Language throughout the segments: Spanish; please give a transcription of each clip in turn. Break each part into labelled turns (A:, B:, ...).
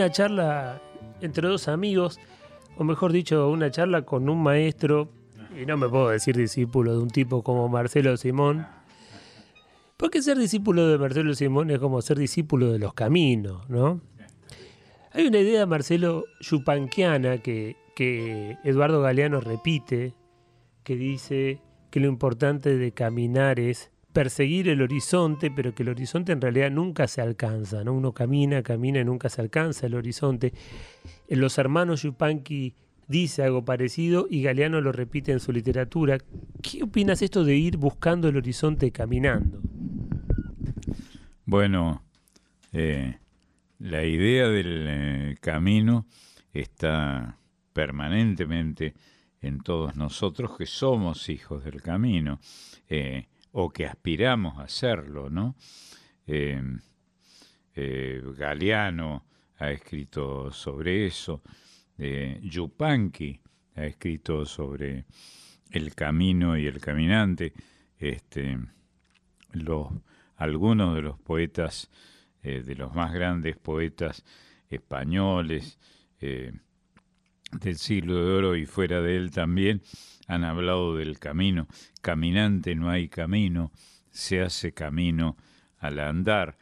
A: Una charla entre dos amigos, o mejor dicho, una charla con un maestro, y no me puedo decir discípulo de un tipo como Marcelo Simón, porque ser discípulo de Marcelo Simón es como ser discípulo de los caminos, ¿no? Hay una idea, Marcelo, yupanquiana que, que Eduardo Galeano repite, que dice que lo importante de caminar es perseguir el horizonte, pero que el horizonte en realidad nunca se alcanza, ¿no? Uno camina, camina y nunca se alcanza el horizonte. En los hermanos Yupanqui dice algo parecido y Galeano lo repite en su literatura. ¿Qué opinas esto de ir buscando el horizonte caminando?
B: Bueno, eh, la idea del eh, camino está permanentemente en todos nosotros que somos hijos del camino. Eh, o que aspiramos a hacerlo, ¿no? Eh, eh, Galeano ha escrito sobre eso, eh, Yupanqui ha escrito sobre el camino y el caminante, este, algunos de los poetas, de los más grandes poetas españoles del siglo de oro y fuera de él también, han hablado del camino. Caminante no hay camino, se hace camino al andar.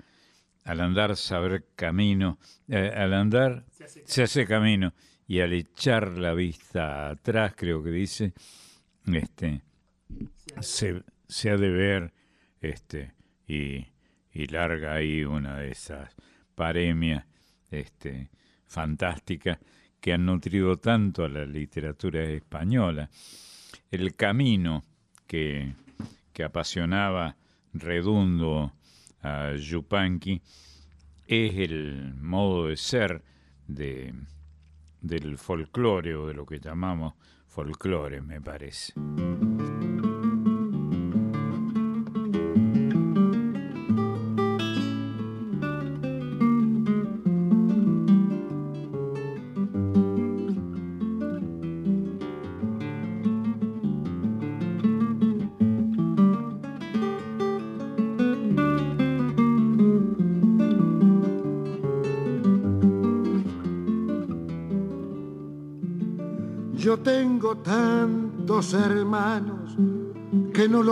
B: Al andar saber camino, eh, al andar se hace, camino y al echar la vista atrás, creo que dice, este, se, se ha de ver, este, y, y larga ahí una de esas paremias, este, fantásticas que han nutrido tanto a la literatura española el camino que, apasionaba redundo a Yupanqui es el modo de ser de, del folclore o de lo que llamamos folclore, me parece.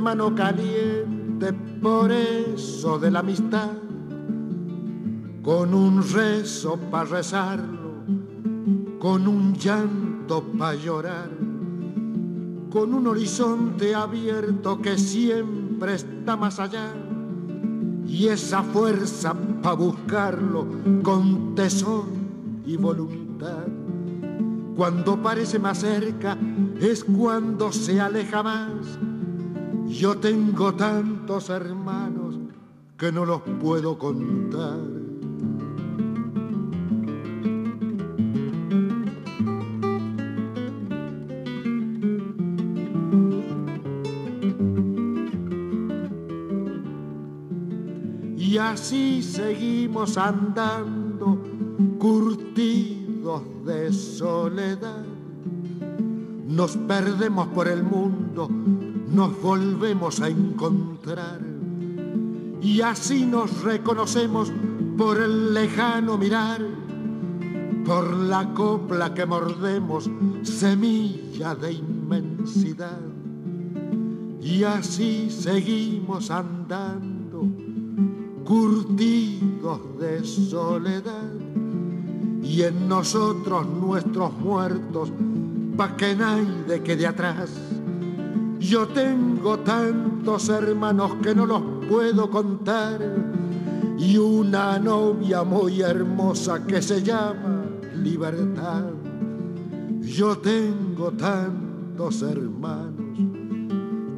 C: Mano caliente, por eso de la amistad, con un rezo para rezarlo, con un llanto para llorar, con un horizonte abierto que siempre está más allá, y esa fuerza para buscarlo con tesón y voluntad. Cuando parece más cerca es cuando se aleja más yo tengo tantos hermanos que no los puedo contar. Y así seguimos andando, curtidos de soledad. Nos perdemos por el mundo nos volvemos a encontrar y así nos reconocemos por el lejano mirar, por la copla que mordemos, semilla de inmensidad. Y así seguimos andando, curtidos de soledad, y en nosotros nuestros muertos, pa' que nadie quede atrás. Yo tengo tantos hermanos que no los puedo contar y una novia muy hermosa que se llama libertad. Yo tengo tantos hermanos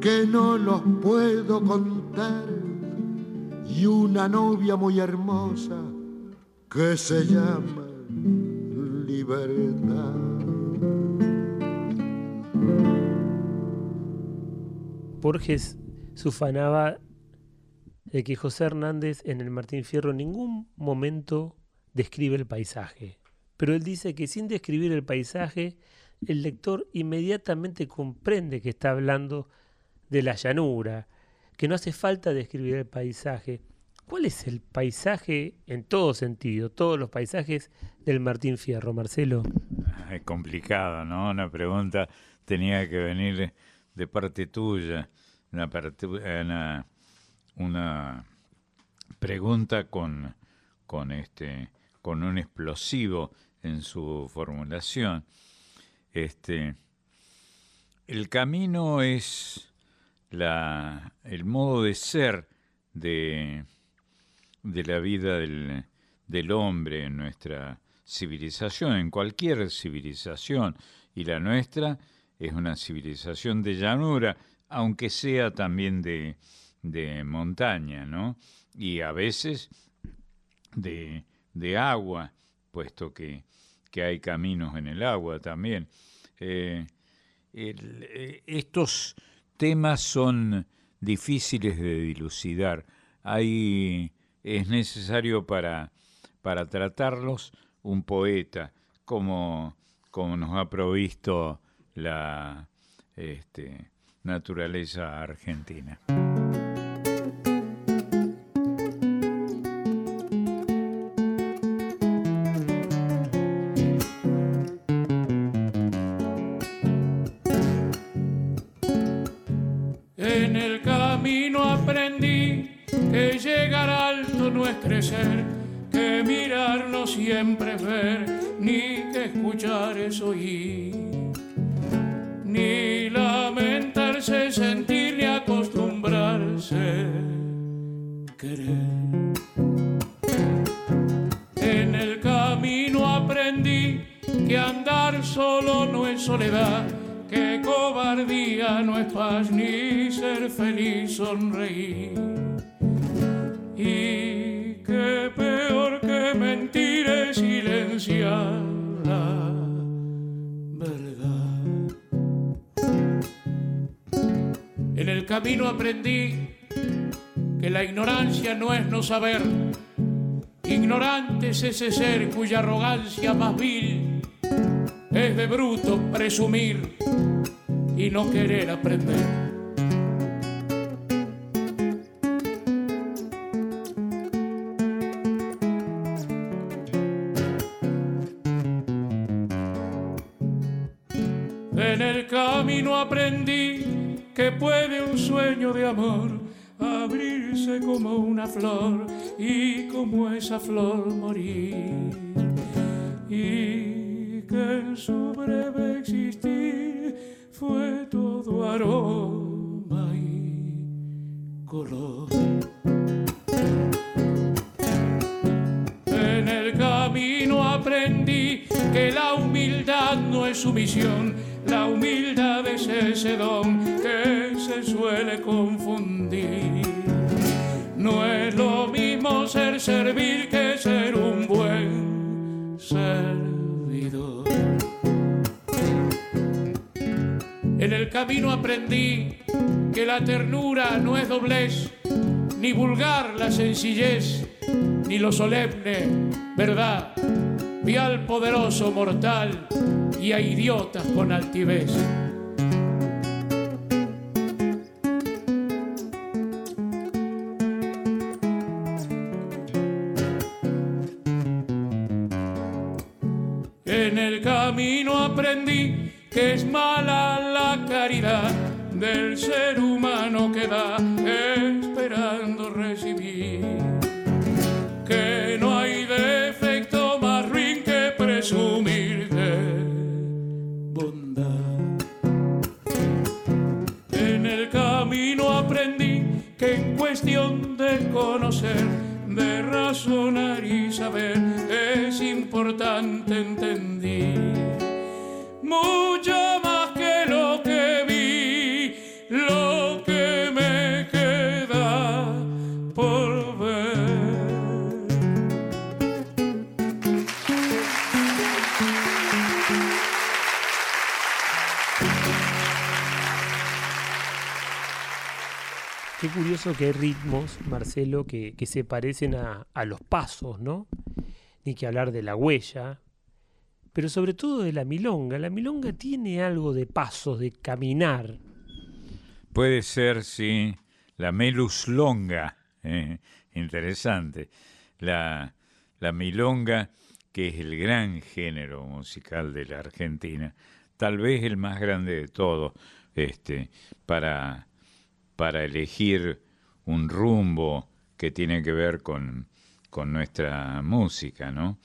C: que no los puedo contar y una novia muy hermosa que se llama libertad.
A: Borges sufanaba de que José Hernández en el Martín Fierro en ningún momento describe el paisaje. Pero él dice que sin describir el paisaje, el lector inmediatamente comprende que está hablando de la llanura, que no hace falta describir el paisaje. ¿Cuál es el paisaje en todo sentido, todos los paisajes del Martín Fierro, Marcelo?
B: Es complicado, ¿no? Una pregunta tenía que venir de parte tuya, una, una pregunta con, con, este, con un explosivo en su formulación. Este, el camino es la, el modo de ser de, de la vida del, del hombre en nuestra civilización, en cualquier civilización, y la nuestra es una civilización de llanura, aunque sea también de, de montaña, ¿no? Y a veces de, de agua, puesto que, que, hay caminos en el agua también. Eh, eh, estos temas son difíciles de dilucidar. Hay, es necesario para, para tratarlos un poeta, como, como nos ha provisto la este, naturaleza argentina.
D: Saber. Ignorante es ese ser cuya arrogancia más vil es de bruto presumir y no querer aprender. camino aprendí que puede un sueño de amor abrirse como una flor y como esa flor morir. Y que en su breve existir fue todo aroma y color. En el camino aprendí que la humildad no es sumisión la humildad es ese don que se suele confundir. No es lo mismo ser servir que ser un buen servidor. En el camino aprendí que la ternura no es doblez, ni vulgar la sencillez, ni lo solemne, verdad. Vi al poderoso mortal y a idiotas con altivez. Camino aprendí que es mala la caridad del ser humano que da esperando recibir. Que no hay defecto más ruin que presumir de bondad. En el camino aprendí que en cuestión de conocer, de razonar y saber, importante entender mucho más que lo que vi, lo que me queda por ver.
A: Qué curioso que hay ritmos, Marcelo, que, que se parecen a, a los pasos, ¿no? Ni que hablar de la huella, pero sobre todo de la milonga. La milonga tiene algo de pasos, de caminar.
B: Puede ser, sí, la melus longa, eh, interesante. La, la milonga, que es el gran género musical de la Argentina, tal vez el más grande de todos, este, para, para elegir un rumbo que tiene que ver con, con nuestra música, ¿no?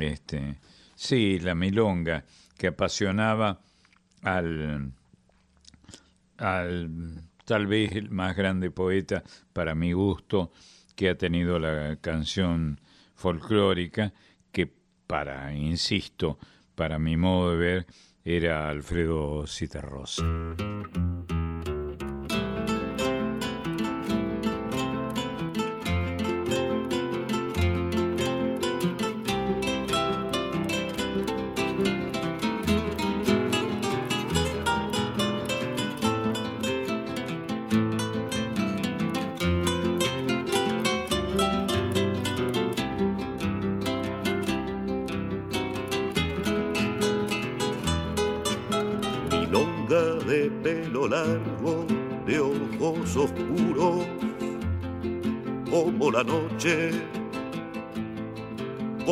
B: Este, Sí, la milonga, que apasionaba al, al tal vez el más grande poeta, para mi gusto, que ha tenido la canción folclórica, que para, insisto, para mi modo de ver, era Alfredo Citarrosa.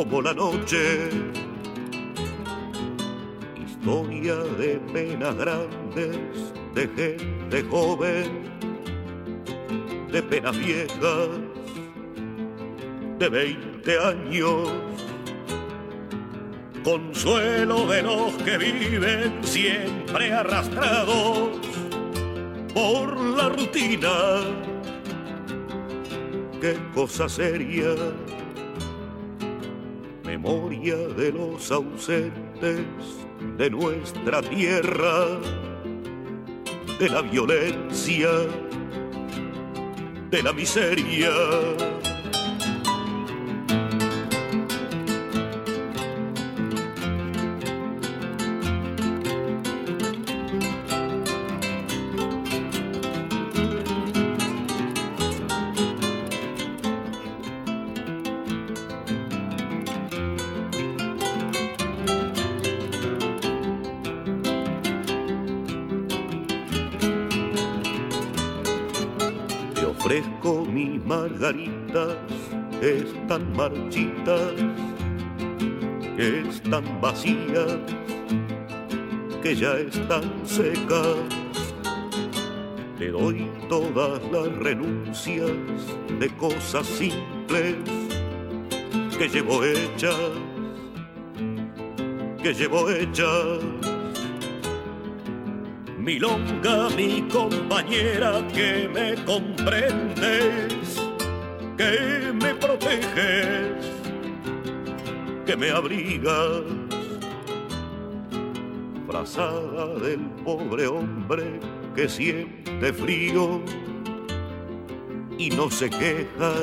E: Como la noche. Historia de penas grandes, de gente joven, de penas viejas, de 20 años. Consuelo de los que viven siempre arrastrados por la rutina qué cosa seria, memoria de los ausentes de nuestra tierra, de la violencia, de la miseria están marchitas, están vacías, que ya están secas. Te doy todas las renuncias de cosas simples que llevo hechas, que llevo hechas. Milonga, mi compañera, que me comprendes que proteges, que me abrigas, frazada del pobre hombre que siente frío y no se queja,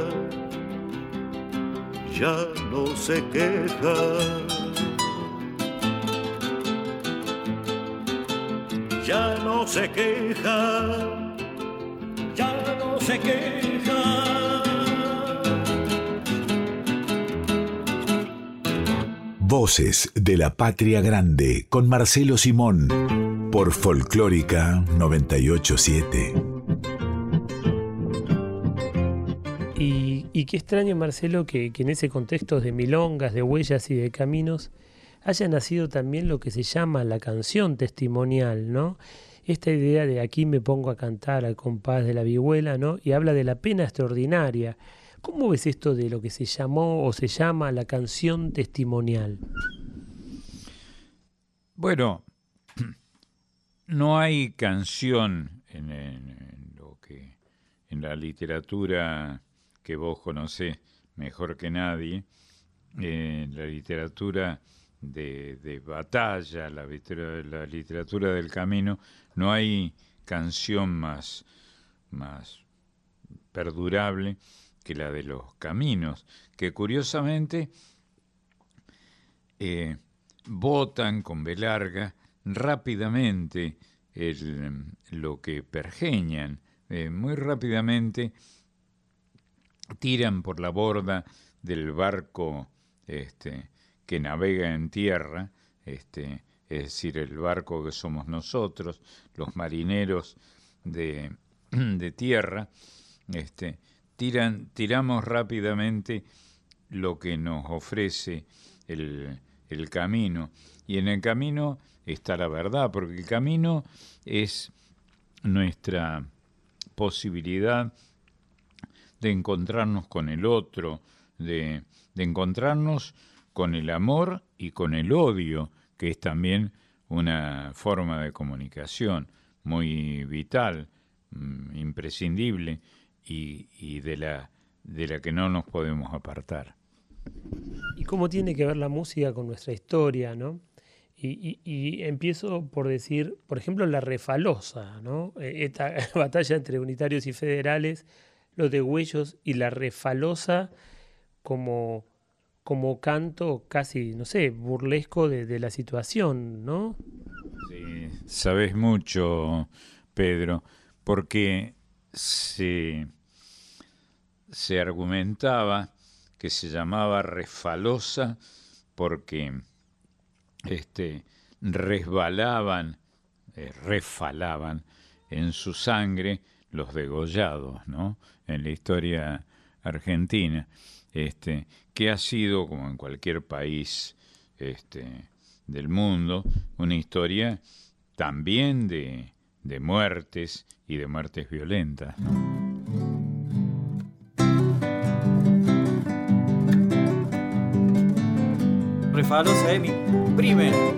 E: ya no se queja. Ya no se queja, ya no se queja.
F: Voces de la Patria Grande con Marcelo Simón por Folclórica 987.
A: Y, qué extraño, Marcelo, que, que en ese contexto de milongas, de huellas y de caminos, haya nacido también lo que se llama la canción testimonial, ¿no? Esta idea de aquí me pongo a cantar al compás de la vihuela, ¿no? Y habla de la pena extraordinaria. ¿Cómo ves esto de lo que se llamó o se llama la canción testimonial?
B: Bueno, no hay canción en, lo que en la literatura que vos conocés mejor que nadie, en la literatura de, batalla, la, la, literatura del camino, no hay canción más, más perdurable que la de los caminos, que curiosamente eh, botan con B larga rápidamente lo que pergeñan, eh, muy rápidamente tiran por la borda del barco este, que navega en tierra, este, es decir, el barco que somos nosotros, los marineros de, tierra, este, tiran, tiramos rápidamente lo que nos ofrece el, el camino. Y en el camino está la verdad, porque el camino es nuestra posibilidad de encontrarnos con el otro, de, de encontrarnos con el amor y con el odio, que es también una forma de comunicación muy vital, mm, imprescindible y, de, la, de la que no nos podemos apartar.
A: ¿Y cómo tiene que ver la música con nuestra historia, no? Y, empiezo por decir, por ejemplo, la refalosa, ¿no? E, esta batalla entre unitarios y federales, los de Huellos y la refalosa como como canto casi, no sé, burlesco de, la situación, ¿no?
B: Sí, sabes mucho, Pedro, porque se, se argumentaba que se llamaba refalosa porque este, resbalaban, eh, refalaban en su sangre los degollados, ¿no? En la historia argentina este, que ha sido, como en cualquier país este, del mundo, una historia también de, de muertes y de muertes violentas.
G: Refalosa mi primero.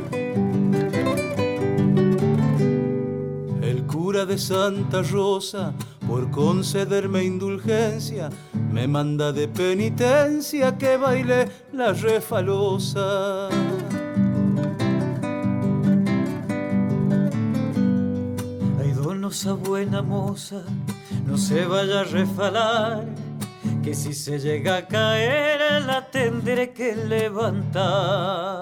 G: El cura de Santa Rosa, por concederme indulgencia, me manda de penitencia que baile la refalosa. Buena moza, no se vaya a refalar, que si se llega a caer la tendré que levantar.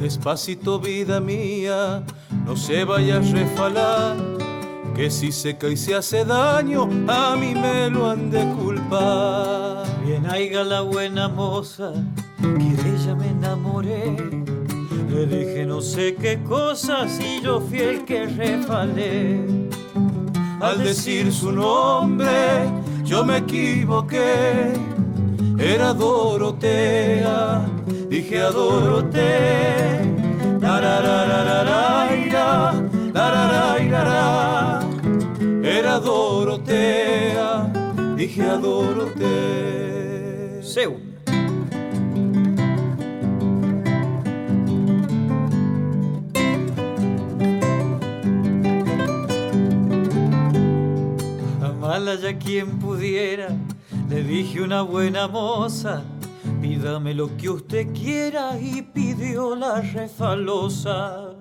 G: Despacito vida mía, no se vaya a refalar que si se cae y se hace daño, a mí me lo han de culpar. Bien haiga la buena moza, que de ella me enamoré. Le dije no sé qué cosas y yo fiel que refalé. Al decir su nombre, yo me equivoqué. Era Dorotea, dije a Dorotea. Era Dorotea, dije a Dorotea. Segunda. Ya quien pudiera, le dije una buena moza, pídame lo que usted quiera y pidió la refalosa.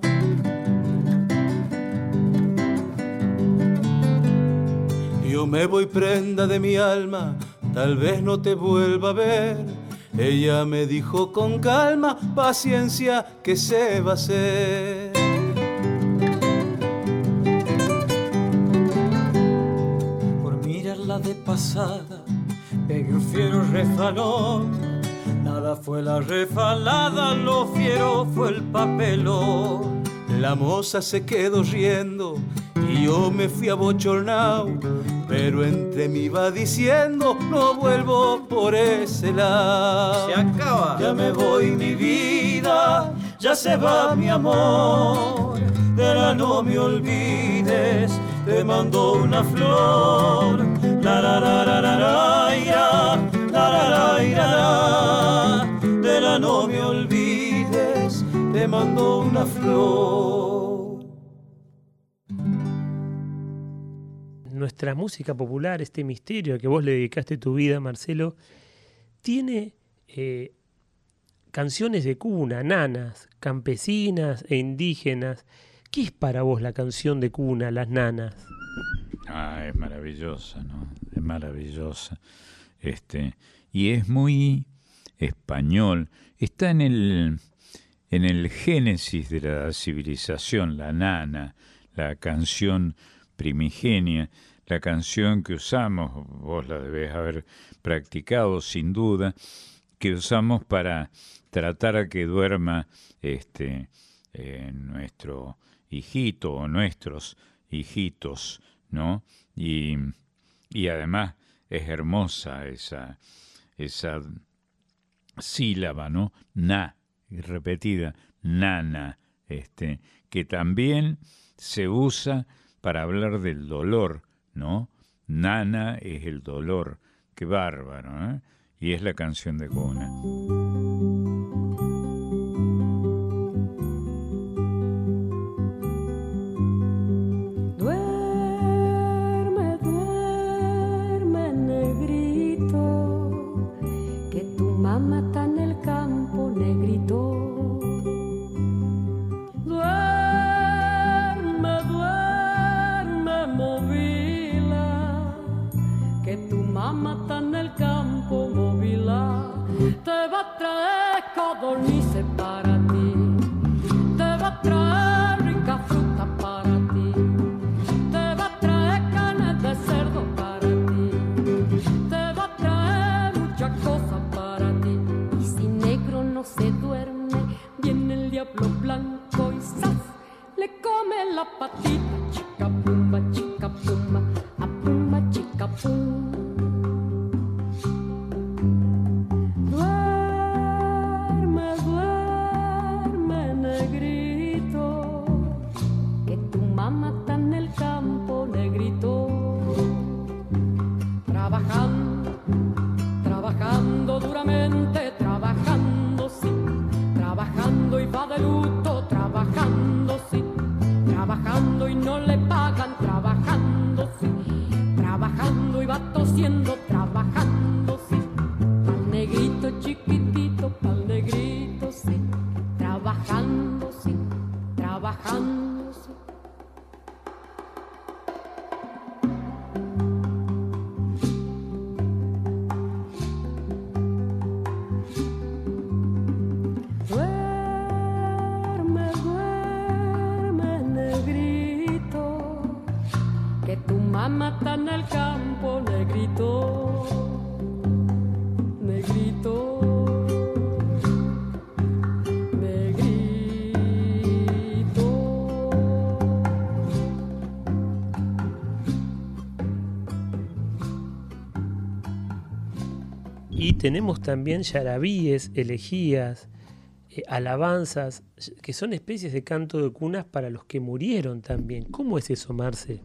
G: Yo me voy prenda de mi alma, tal vez no te vuelva a ver. Ella me dijo con calma, paciencia, que se va a hacer. De pasada, pegué un fiero refalón. Nada fue la refalada, lo fiero fue el papelón. La moza se quedó riendo y yo me fui a bochornao pero entre mí va diciendo no vuelvo por ese lado.
H: Se acaba.
G: Ya me voy mi vida, ya se va mi amor. De la no me olvides, te mando una flor no me olvides, te mando una flor.
A: Nuestra música popular, este misterio que vos le dedicaste tu vida, Marcelo, tiene canciones de cuna, nanas, campesinas e indígenas. ¿Qué es para vos la canción de cuna, las nanas?
I: Ah, es maravillosa, ¿no? Es maravillosa. Este, y es muy español. Está en el, en el génesis de la civilización, la nana, la canción primigenia la canción que usamos, vos la debés haber practicado sin duda, que usamos para tratar a que duerma este, eh, nuestro hijito o nuestros hijitos, ¿no? Y, y además es hermosa esa, esa sílaba, ¿no? Na, repetida, nana, este, que también se usa para hablar del dolor, ¿no? Nana es el dolor, qué bárbaro, ¿eh? Y es la canción de cuna.
A: Tenemos también yarabíes, elegías, eh, alabanzas, que son especies de canto de cunas para los que murieron también. ¿Cómo es eso, Marce?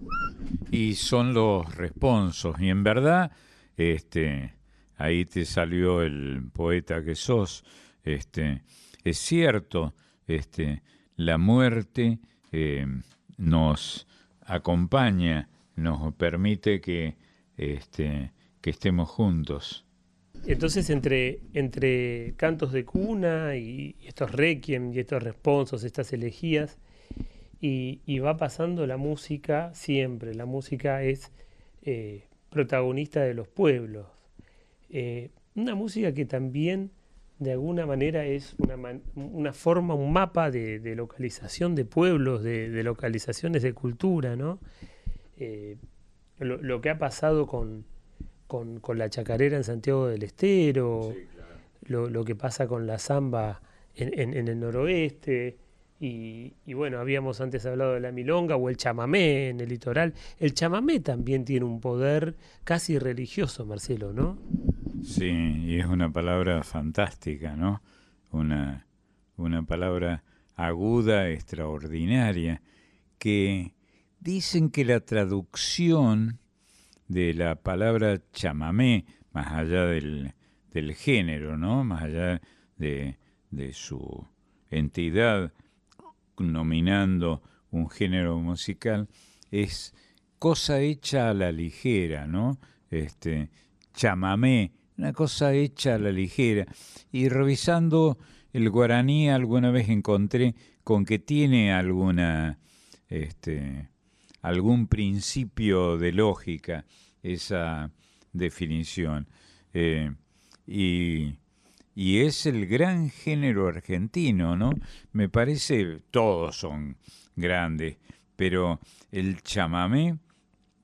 I: Y son los responsos, y en verdad, este, ahí te salió el poeta que sos, este, es cierto, este, la muerte eh, nos acompaña, nos permite que, este, que estemos juntos.
A: Entonces, entre, entre cantos de cuna y, estos requiem y estos responsos, estas elegías, y, va pasando la música siempre. La música es eh, protagonista de los pueblos. Eh, una música que también, de alguna manera, es una, forma, un mapa de, localización de pueblos, de, localizaciones de cultura, ¿no? Eh, lo que ha pasado con con, con la chacarera en Santiago del Estero, lo, lo, que pasa con la zamba en, en, el noroeste, Y, y, bueno, habíamos antes hablado de la milonga o el chamamé en el litoral. El chamamé también tiene un poder casi religioso, Marcelo, ¿no?
B: Sí, y es una palabra fantástica, ¿no? Una, una palabra aguda, extraordinaria, que dicen que la traducción de la palabra chamamé, más allá del, del género, ¿no? Más allá de, de su entidad nominando un género musical, es cosa hecha a la ligera, ¿no? Este, chamamé, una cosa hecha a la ligera. Y revisando el guaraní alguna vez encontré con que tiene alguna, este, algún principio de lógica esa definición. Eh, y y es el gran género argentino, ¿no? Me parece, todos son grandes, pero el chamamé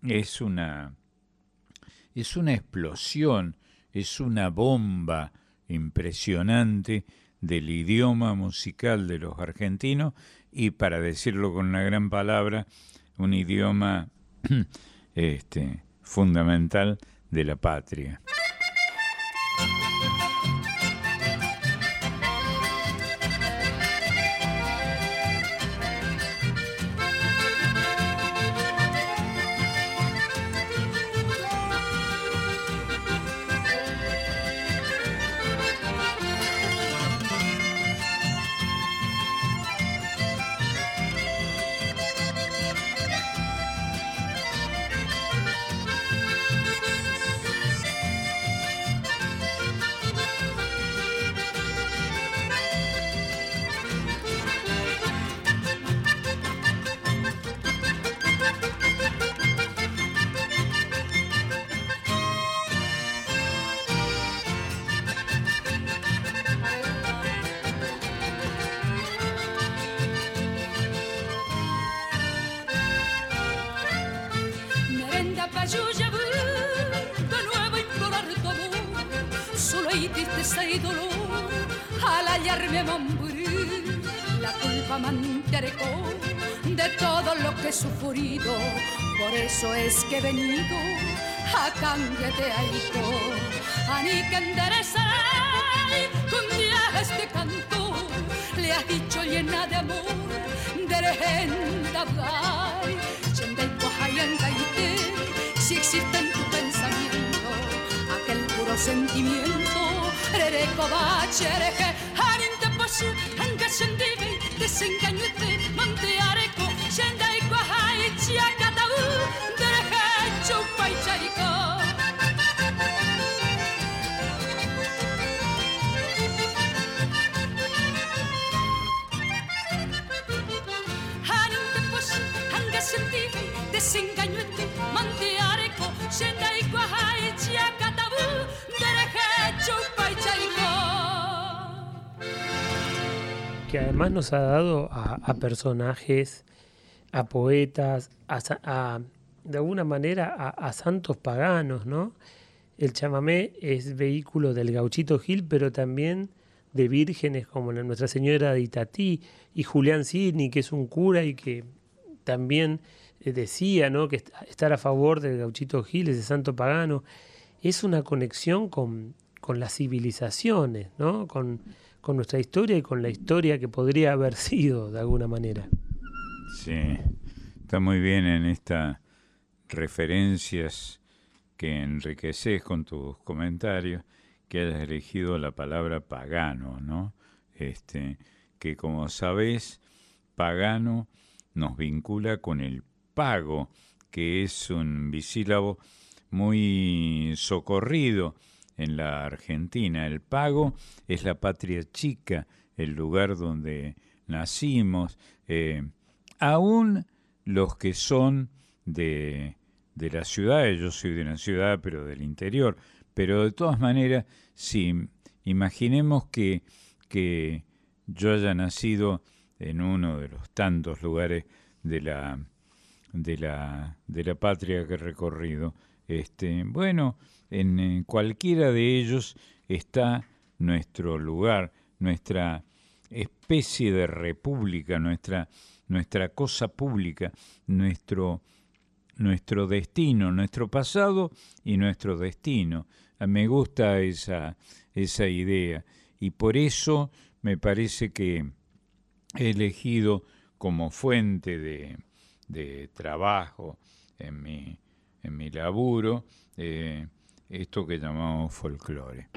B: es una, es una explosión, es una bomba impresionante del idioma musical de los argentinos y, para decirlo con una gran palabra, un idioma este, fundamental de la patria.
A: Nos ha dado a, personajes, a poetas, a, de alguna manera a, santos paganos, ¿no? El chamamé es vehículo del gauchito Gil, pero también de vírgenes como la Nuestra Señora de Itatí y Julián Sidney, que es un cura y que también eh, decía ¿no? que estar a favor del gauchito Gil, ese santo pagano, es una conexión con, con las civilizaciones, ¿no? con, con nuestra historia y con la historia que podría haber sido de alguna manera.
B: Sí, está muy bien en estas referencias que enriqueces con tus comentarios, que hayas elegido la palabra pagano, ¿no? Este, que como sabes, pagano nos vincula con el pago, que es un bisílabo muy socorrido en la Argentina. El pago es la patria chica, el lugar donde nacimos. Eh, aún los que son de, de la ciudad, yo soy de una ciudad, pero del interior, pero de todas maneras, si imaginemos que, que yo haya nacido en uno de los tantos lugares de la, de la, de la patria que he recorrido, este, bueno, en cualquiera de ellos está nuestro lugar, nuestra especie de república, nuestra, nuestra cosa pública, nuestro, nuestro destino, nuestro pasado y nuestro destino. Me gusta esa, esa idea y por eso me parece que he elegido como fuente de, de trabajo en mi, en mi laburo eh, esto que llamamos folclore.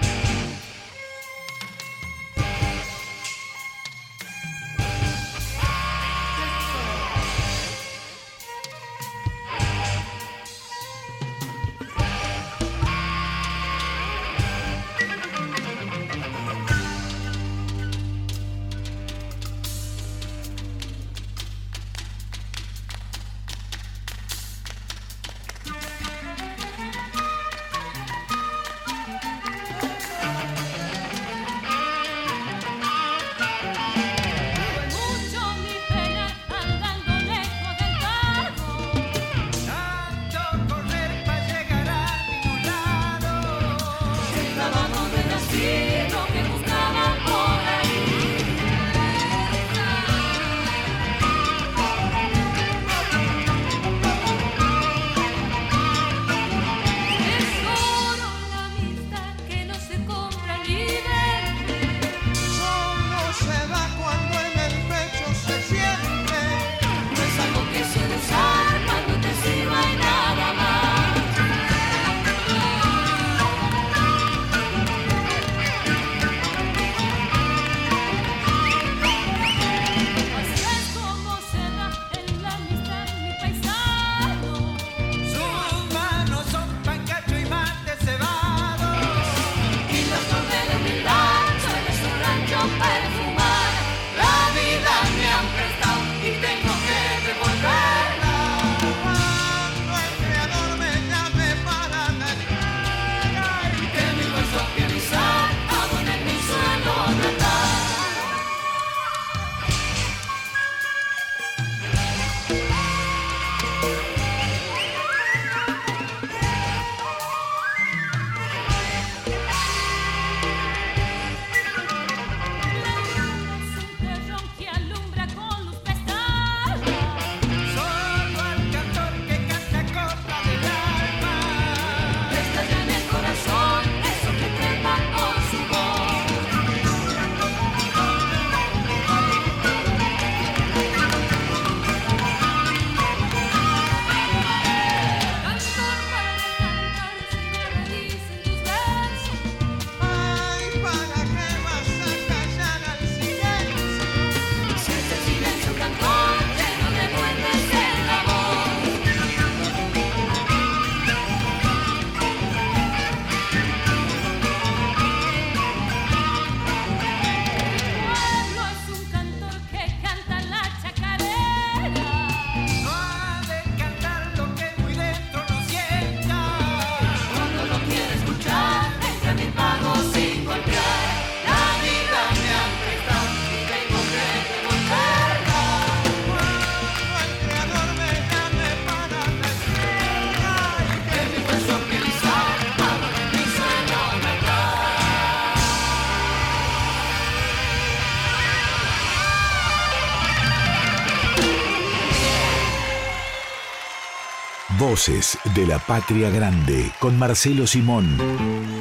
F: De la Patria Grande con Marcelo Simón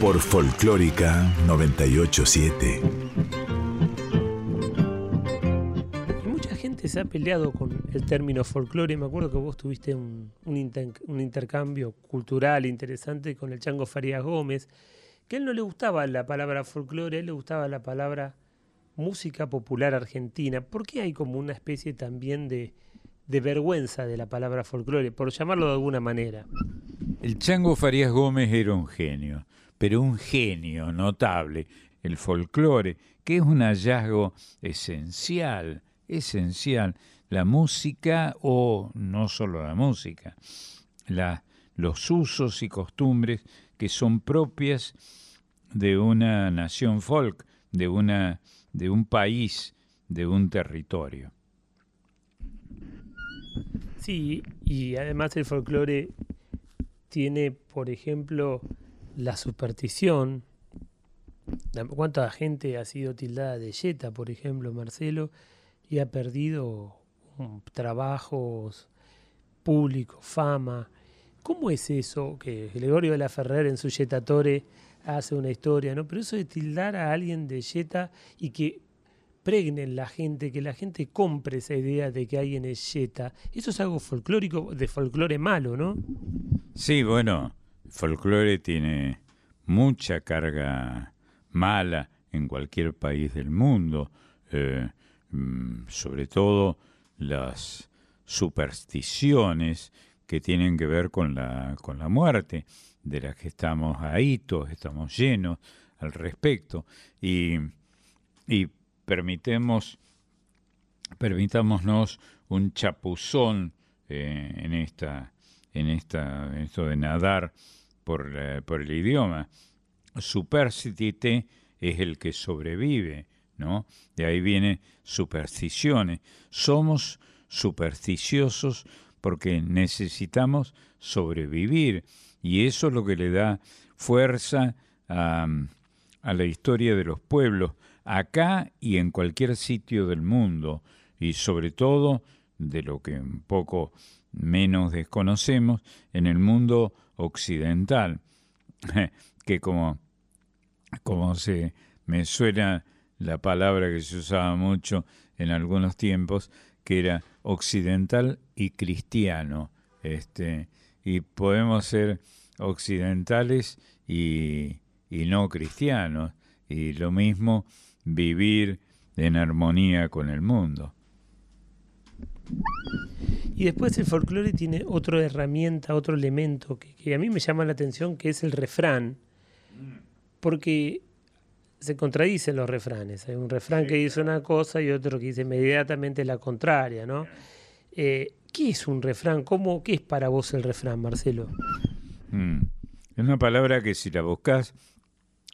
F: por Folclórica 987.
A: Mucha gente se ha peleado con el término folclore. Me acuerdo que vos tuviste un, intercambio cultural interesante con el Chango Farías Gómez, que a él no le gustaba la palabra folclore, él le gustaba la palabra música popular argentina. ¿Por qué hay como una especie también de de vergüenza de la palabra folclore, por llamarlo de alguna manera.
B: El Chango Farías Gómez era un genio, pero un genio notable. El folclore, que es un hallazgo esencial, esencial. La música, o no solo la música, los usos y costumbres que son propias de una nación folk, de, una, de un país, de un territorio.
A: Sí, y además el folclore tiene, por ejemplo, la superstición, cuánta gente ha sido tildada de yeta, por ejemplo, Marcelo, y ha perdido trabajos públicos, fama. ¿Cómo es eso que Gregorio de la Ferrer en su Yetatore hace una historia, ¿no? Pero eso de tildar a alguien de yeta y que pregnen la gente, que la gente compre esa idea de que alguien es yeta, eso es algo folclórico, de folclore malo, ¿no?
B: Sí, bueno, folclore tiene mucha carga mala en cualquier país del mundo, eh, mm, sobre todo las supersticiones que tienen que ver con la, con la muerte, de las que estamos ahí, todos estamos llenos al respecto, y, y permitemos, permitámonos un chapuzón eh, en, esta, en, esta, esto de nadar por, por el idioma. Superstite es el que sobrevive, ¿no? De ahí viene supersticiones. Somos supersticiosos porque necesitamos sobrevivir y eso es lo que le da fuerza a, la historia de los pueblos, acá y en cualquier sitio del mundo, y sobre todo de lo que un poco menos desconocemos, en el mundo occidental, que como, como se me suena la palabra que se usaba mucho en algunos tiempos, que era occidental y cristiano. Este, y podemos ser occidentales y, y no cristianos. Y lo mismo vivir en armonía con el mundo.
A: Y después el folclore tiene otra herramienta, otro elemento que, que, a mí me llama la atención, que es el refrán. Porque se contradicen los refranes. Hay un refrán que dice una cosa y otro que dice inmediatamente la contraria, ¿no? Eh, ¿Qué es un refrán? ¿Cómo, ¿Qué es para vos el refrán, Marcelo?
B: Mm. Es una palabra que si la buscas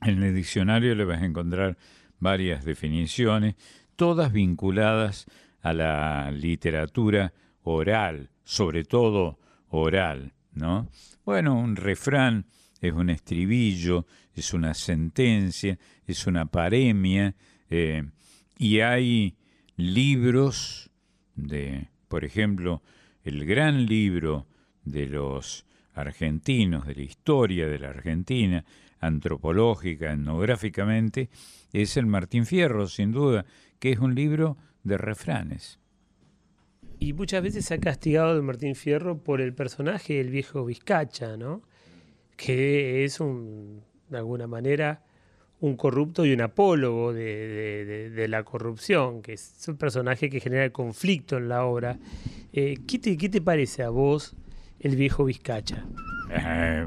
B: en el diccionario le vas a encontrar varias definiciones, todas vinculadas a la literatura oral, sobre todo oral, ¿no? Bueno, un refrán es un estribillo, es una sentencia, es una paremia, eh, y hay libros de, por ejemplo, el gran libro de los argentinos, de la historia de la Argentina, antropológica, etnográficamente, es el Martín Fierro, sin duda, que es un libro de refranes.
A: Y muchas veces se ha castigado el Martín Fierro por el personaje del viejo Vizcacha, ¿no? Que es un, de alguna manera, un corrupto y un apólogo de, la corrupción, que es un personaje que genera conflicto en la obra. Eh, ¿qué, te, ¿Qué te parece a vos el viejo Vizcacha?
B: Eh,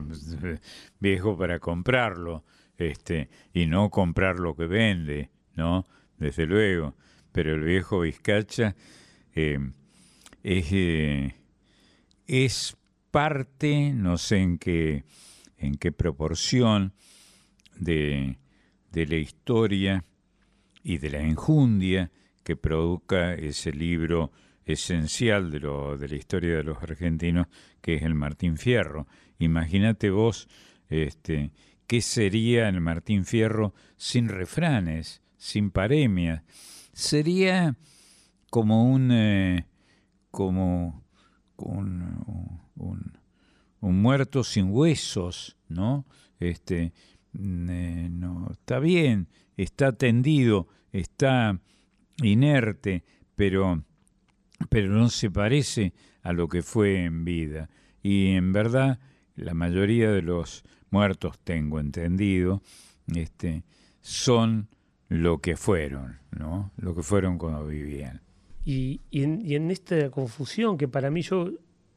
B: viejo para comprarlo, este, y no comprar lo que vende, ¿no? Desde luego. Pero el viejo Vizcacha eh, es, eh, es parte, no sé en qué, en qué proporción, de, de la historia y de la enjundia que produzca ese libro esencial de, lo, de la historia de los argentinos, que es el Martín Fierro. Imagínate vos este, qué sería el Martín Fierro sin refranes, sin paremias. Sería como un, eh, como un, un, un, muerto sin huesos, ¿no? Este, mm, eh, no, está bien, está tendido, está inerte, pero pero no se parece a lo que fue en vida. Y en verdad, la mayoría de los muertos, tengo entendido, este, son lo que fueron, ¿no? Lo que fueron cuando vivían.
A: Y, en, esta confusión que para mí yo,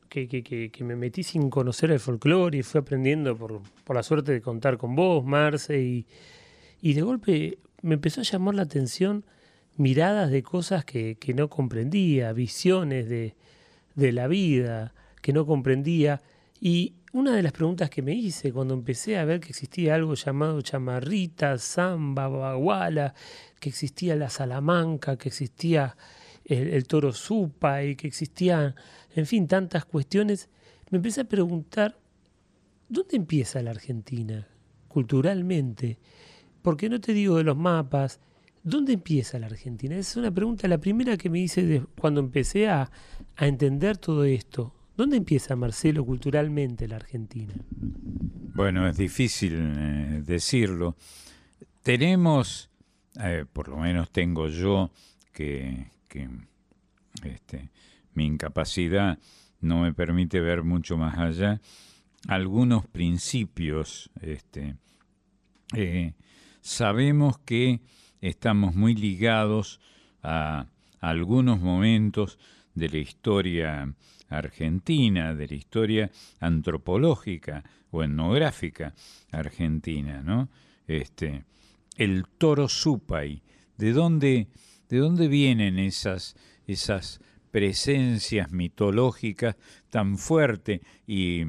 A: que, que, que, me metí sin conocer el folclore y fui aprendiendo por, por, la suerte de contar con vos, Marce, y, y de golpe me empezó a llamar la atención miradas de cosas que, no comprendía, visiones de, la vida que no comprendía. Y una de las preguntas que me hice cuando empecé a ver que existía algo llamado chamarrita, samba, baguala, que existía la salamanca, que existía el, toro supa y que existían, en fin, tantas cuestiones, me empecé a preguntar, ¿dónde empieza la Argentina culturalmente? porque no te digo de los mapas, ¿dónde empieza la Argentina? Esa es una pregunta, la primera que me hice cuando empecé a entender todo esto. ¿Dónde empieza, Marcelo, culturalmente la Argentina?
B: Bueno, es difícil eh, decirlo. Tenemos, eh, por lo menos tengo yo, que, este, mi incapacidad no me permite ver mucho más allá, algunos principios. Este, eh, sabemos que estamos muy ligados a algunos momentos de la historia argentina, de la historia antropológica o etnográfica argentina, ¿no? Este, el toro supay, ¿de dónde, de dónde vienen esas, esas presencias mitológicas tan fuertes y,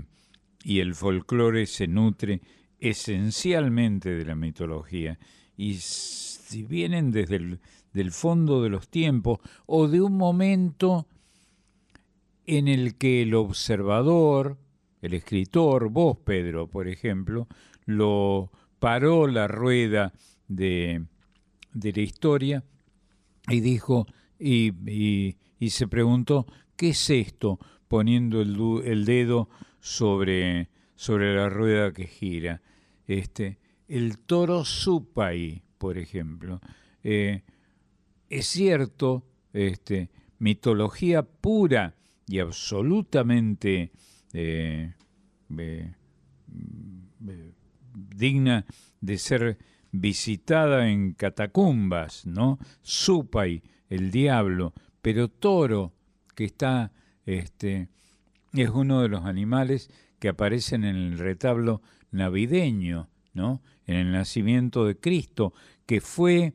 B: y el folclore se nutre esencialmente de la mitología y si vienen desde el del fondo de los tiempos o de un momento en el que el observador, el escritor, vos Pedro, por ejemplo, lo paró la rueda de, de la historia y dijo, y, y, se preguntó, ¿qué es esto? poniendo el, dedo sobre, sobre la rueda que gira. Este, el toro supai, por ejemplo. Eh, es cierto, este, mitología pura y absolutamente eh, digna de ser visitada en catacumbas, ¿no? Supay, el diablo, pero toro, que está, este, es uno de los animales que aparecen en el retablo navideño, ¿no? En el nacimiento de Cristo, que fue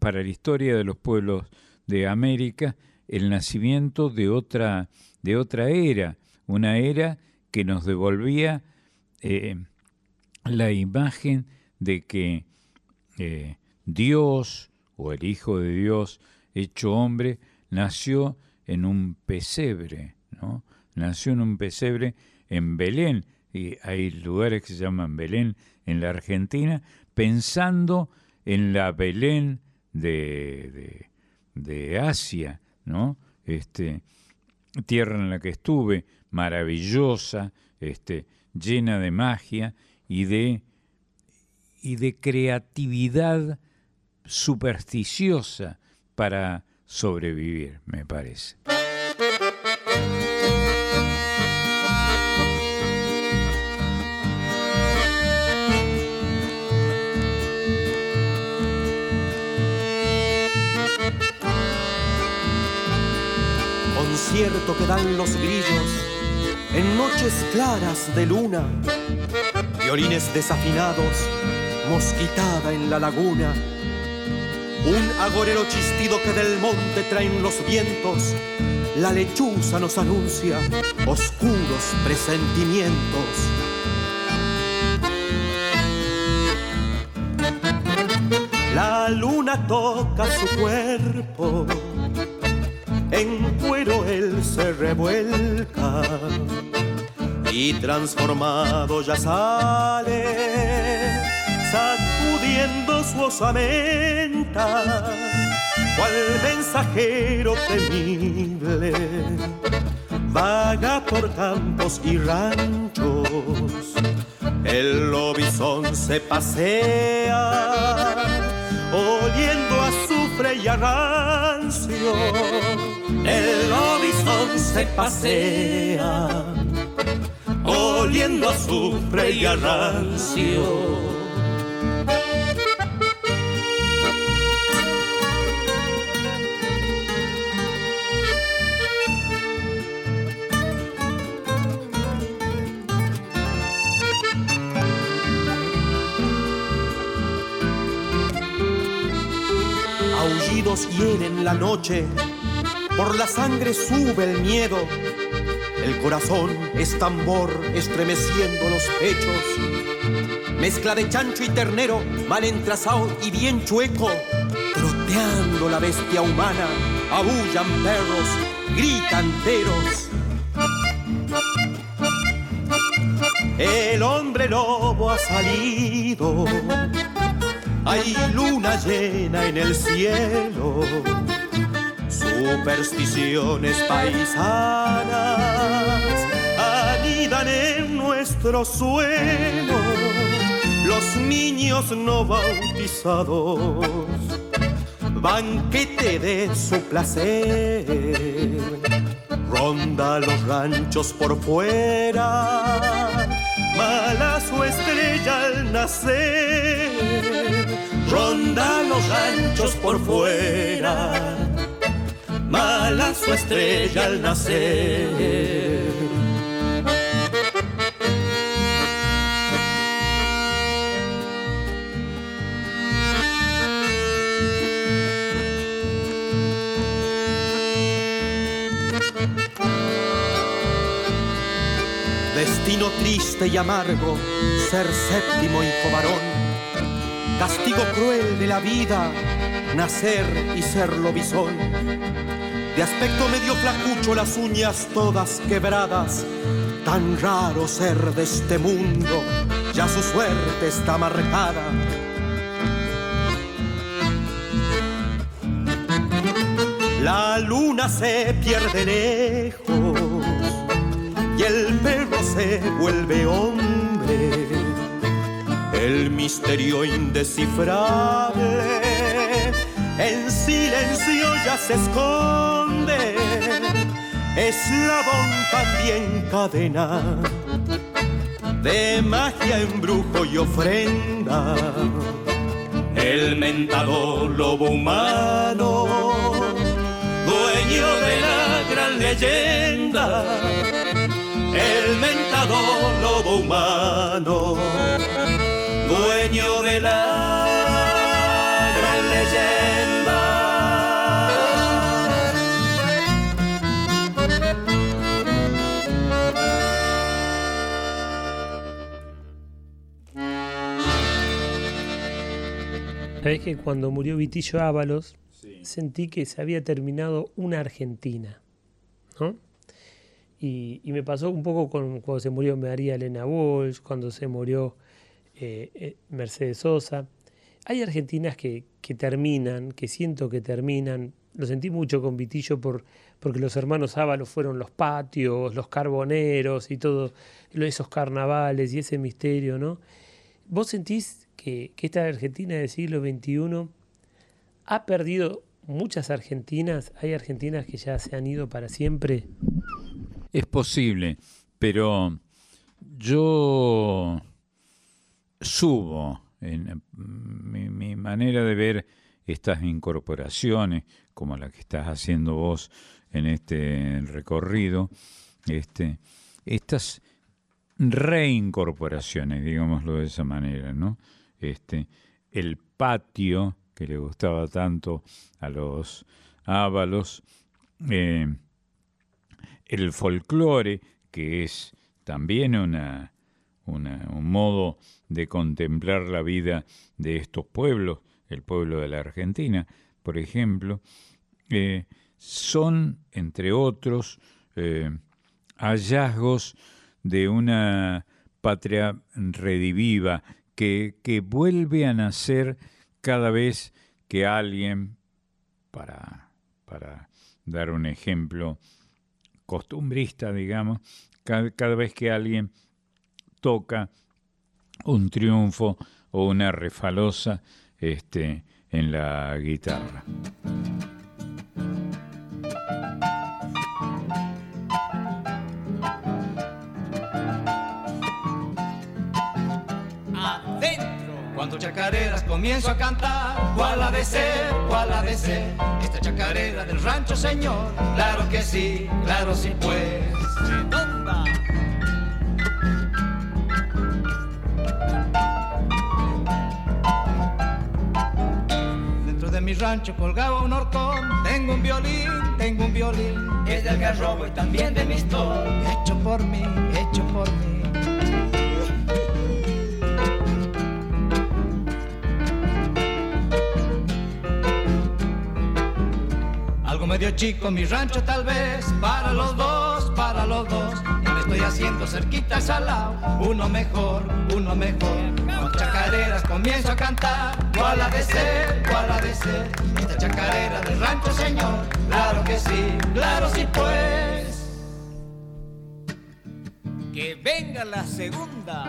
B: para la historia de los pueblos de América el nacimiento de otra, de otra era, una era que nos devolvía eh, la imagen de que eh, Dios o el Hijo de Dios hecho hombre nació en un pesebre, ¿no? Nació en un pesebre en Belén, y hay lugares que se llaman Belén en la Argentina, pensando en la Belén de, de, Asia, ¿no? Este, tierra en la que estuve, maravillosa, este, llena de magia y de, y de creatividad supersticiosa para sobrevivir, me parece.
J: Que dan los grillos en noches claras de luna, violines desafinados, mosquitada en la laguna, un agorero chistido que del monte traen los vientos, la lechuza nos anuncia oscuros presentimientos. La luna toca su cuerpo en cuero él se revuelca y transformado ya sale, sacudiendo su osamenta, cual mensajero temible, vaga por campos y ranchos, el lobizón se pasea, oliendo azufre y el lobizón se pasea, oliendo azufre y rancio. Hieren la noche por la sangre sube el miedo, el corazón es tambor estremeciendo los pechos. Mezcla de chancho y ternero, mal entrazado y bien chueco, troteando la bestia humana, abullan perros, gritan teros. El hombre lobo ha salido hay luna llena en el cielo, supersticiones paisanas anidan en nuestro suelo, los niños no bautizados, banquete de su placer, ronda los ranchos por fuera mala su estrella al nacer, ronda los ranchos por fuera, mala su estrella al nacer. Destino triste y amargo, ser séptimo hijo varón. Castigo cruel de la vida, nacer y ser lobizón. De aspecto medio flacucho, las uñas todas quebradas. Tan raro ser de este mundo, ya su suerte está marcada. La luna se pierde lejos y el perro se vuelve hombre. El misterio indescifrable en silencio ya se esconde. Eslabón también cadena de magia, embrujo y ofrenda. El mentado lobo humano, dueño de la gran leyenda el mentado lobo humano, dueño de la gran leyenda.
A: Sabés que cuando murió Vitillo Ábalos, sentí que se había terminado una Argentina, ¿no? Y, y me pasó un poco con cuando se murió María Elena Walsh, cuando se murió eh, eh, Mercedes Sosa. Hay argentinas que, terminan, que siento que terminan. Lo sentí mucho con Vitillo por, porque los hermanos Ábalos fueron los patios, los carboneros y todo, esos carnavales y ese misterio, ¿no? ¿Vos sentís que esta Argentina del siglo XXI ha perdido muchas argentinas? ¿Hay argentinas que ya se han ido para siempre?
B: Es posible, pero yo subo en mi, manera de ver estas incorporaciones, como la que estás haciendo vos en este recorrido, este, estas reincorporaciones, digámoslo de esa manera, ¿no? Este, el patio que le gustaba tanto a los ábalos, eh, el folclore, que es también una, una, un modo de contemplar la vida de estos pueblos, el pueblo de la Argentina, por ejemplo, eh, son, entre otros, eh, hallazgos de una patria rediviva que, que, vuelve a nacer cada vez que alguien, para, para dar un ejemplo costumbrista, digamos, cada, cada vez que alguien toca un triunfo o una refalosa este, en la guitarra.
K: Cuando chacareras comienzo a cantar, ¿cuál ha de ser? ¿Cuál ha de ser? Esta chacarera del rancho, señor. Claro que sí, claro sí, pues. Redonda. Mi rancho colgaba un horcón. Tengo un violín, tengo un violín. Es del garrobo y también de mi Hecho por mí, hecho por mí. medio chico mi rancho tal vez, para los dos, para los dos. Haciendo cerquita al salao. Uno mejor, uno mejor. Con chacareras comienzo a cantar. ¿Cuál ha de ser? ¿Cuál ha de ser? Esta chacarera del rancho, señor. Claro que sí, claro sí pues.
L: Que venga la segunda.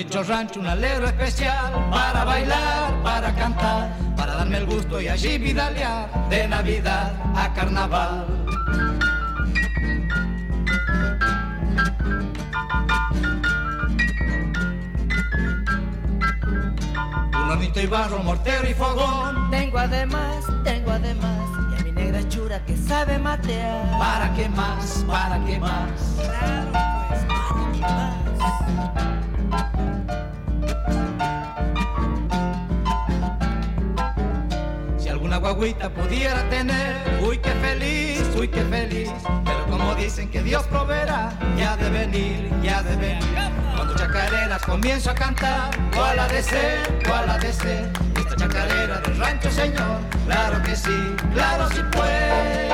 K: Echo rancho un alero especial para bailar, para cantar, para darme el gusto y allí vidalear de Navidad a Carnaval. Un hornito y barro, mortero y fogón.
M: Tengo además, tengo además, y a mi negra chura que sabe matear.
K: ¿Para qué más? ¿Para qué más?
M: Claro, pues, ¿para qué más?
K: Alguna guaguita pudiera tener, uy qué feliz, uy qué feliz. Pero como dicen que Dios proveerá, ya de venir, ya de venir. Cuando chacareras comienzo a cantar, ¿cuál ha de ser? ¿Cuál ha de ser? Esta chacarera del rancho, señor. Claro que sí, claro sí pues.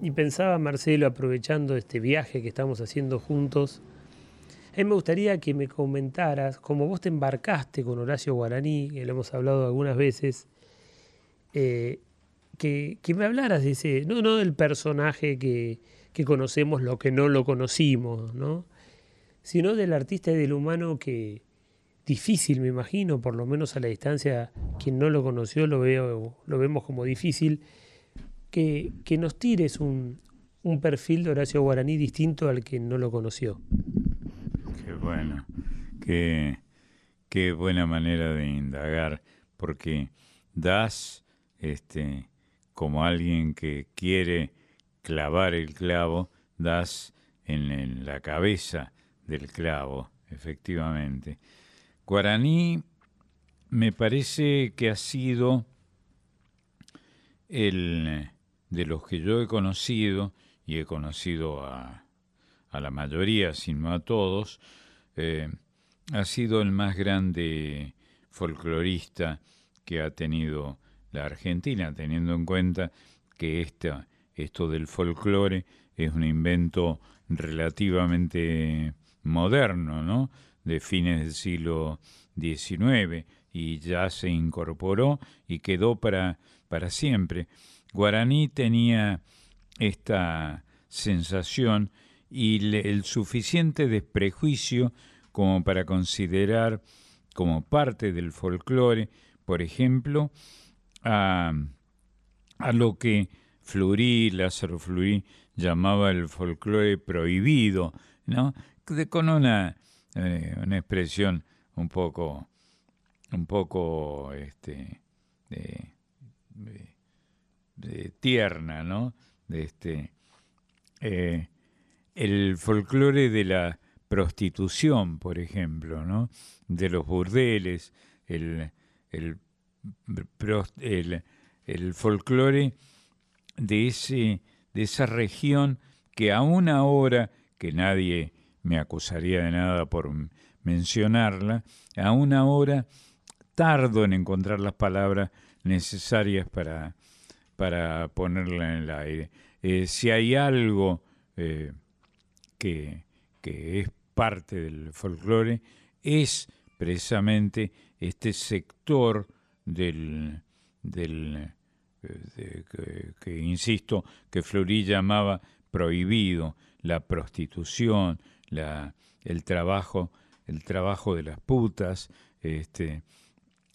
A: Y pensaba, Marcelo, aprovechando este viaje que estamos haciendo juntos, a mí me gustaría que me comentaras, como vos te embarcaste con Horacio Guaraní, que lo hemos hablado algunas veces, eh, que, que me hablaras de ese, no, no del personaje que, que conocemos, lo que no lo conocimos, ¿no? sino del artista y del humano que difícil, me imagino, por lo menos a la distancia, quien no lo conoció lo, veo, lo vemos como difícil, que, que nos tires un, un perfil de Horacio Guaraní distinto al que no lo conoció.
B: Bueno, qué, qué buena manera de indagar, porque das, este, como alguien que quiere clavar el clavo, das en, en la cabeza del clavo, efectivamente. Guaraní me parece que ha sido el de los que yo he conocido, y he conocido a, a la mayoría, si no a todos, eh, ha sido el más grande folclorista que ha tenido la Argentina, teniendo en cuenta que esto del folclore es un invento relativamente moderno, ¿no? de fines del siglo XIX y ya se incorporó y quedó para, para siempre. Guaraní tenía esta sensación y el suficiente desprejuicio como para considerar como parte del folclore, por ejemplo, a, a lo que Fleury, Lázaro Fleury, llamaba el folclore prohibido, ¿no? Con una, eh, una expresión un poco, un poco, este, de tierna, ¿no? De este, eh, el folclore de la prostitución, por ejemplo, ¿no? De los burdeles, el, el, folclore de, ese, de esa región que aún ahora, que nadie me acusaría de nada por mencionarla, aún ahora tardo en encontrar las palabras necesarias para, para ponerla en el aire. Eh, si hay algo eh, que, que es parte del folclore, es precisamente este sector del, del eh, que, insisto, que Fleury llamaba prohibido, la prostitución, la, el trabajo, el trabajo de las putas, este,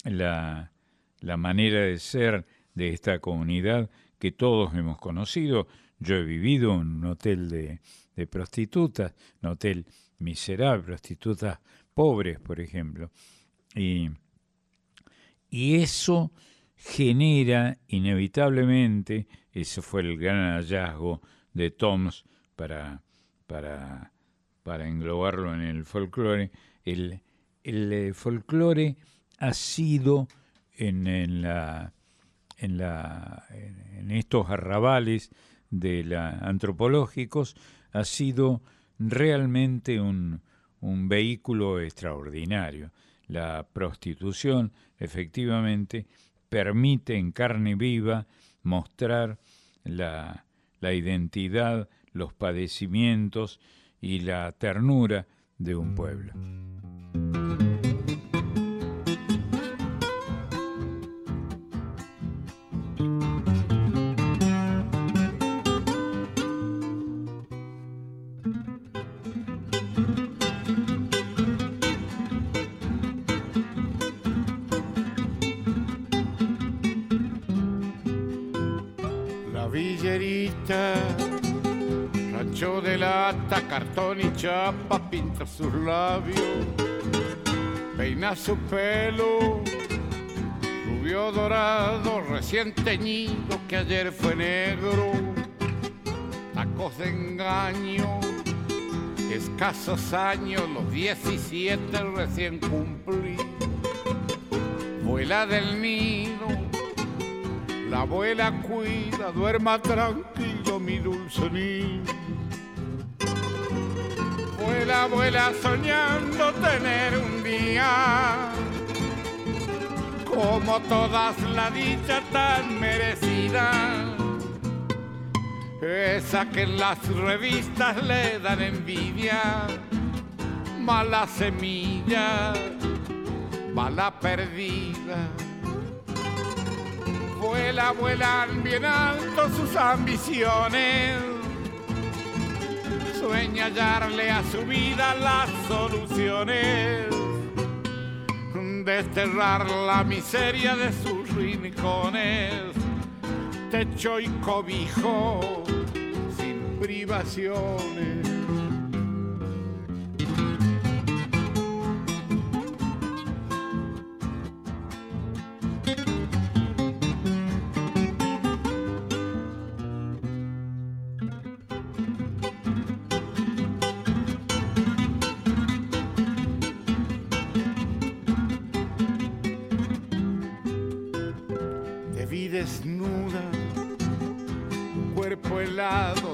B: la, la manera de ser de esta comunidad que todos hemos conocido. Yo he vivido en un hotel de, de prostitutas, hotel miserable, prostitutas pobres, por ejemplo. Y, y eso genera inevitablemente, ese fue el gran hallazgo de Toms para, para, para englobarlo en el folclore, el, el eh, folclore ha sido en, en la, en, la, en estos arrabales de antropológicos, ha sido realmente un, un vehículo extraordinario. La prostitución efectivamente permite en carne viva mostrar la, la identidad, los padecimientos y la ternura de un pueblo.
N: Sus labios, peina su pelo, rubio dorado, recién teñido que ayer fue negro, tacos de engaño, escasos años, los 17 recién cumplí, vuela del nido, la abuela cuida, duerma tranquilo mi dulce niño Vuela, vuela soñando tener un día como todas la dicha tan merecida. Esa que en las revistas le dan envidia, mala semilla, mala perdida. Vuela, vuelan bien alto sus ambiciones sueña hallarle a su vida las soluciones, desterrar la miseria de sus rincones, techo y cobijo sin privaciones.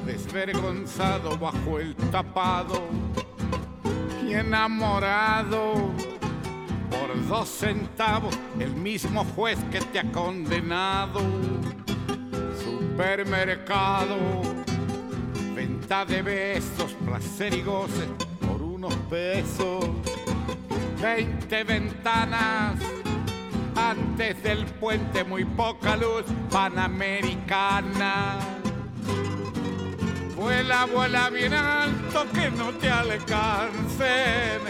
N: Desvergonzado bajo el tapado y enamorado por dos centavos el mismo juez que te ha condenado. Supermercado, venta de besos, placer y goce por unos pesos. Veinte ventanas antes del puente, muy poca luz panamericana Vuela, vuela bien alto que no te alcancen.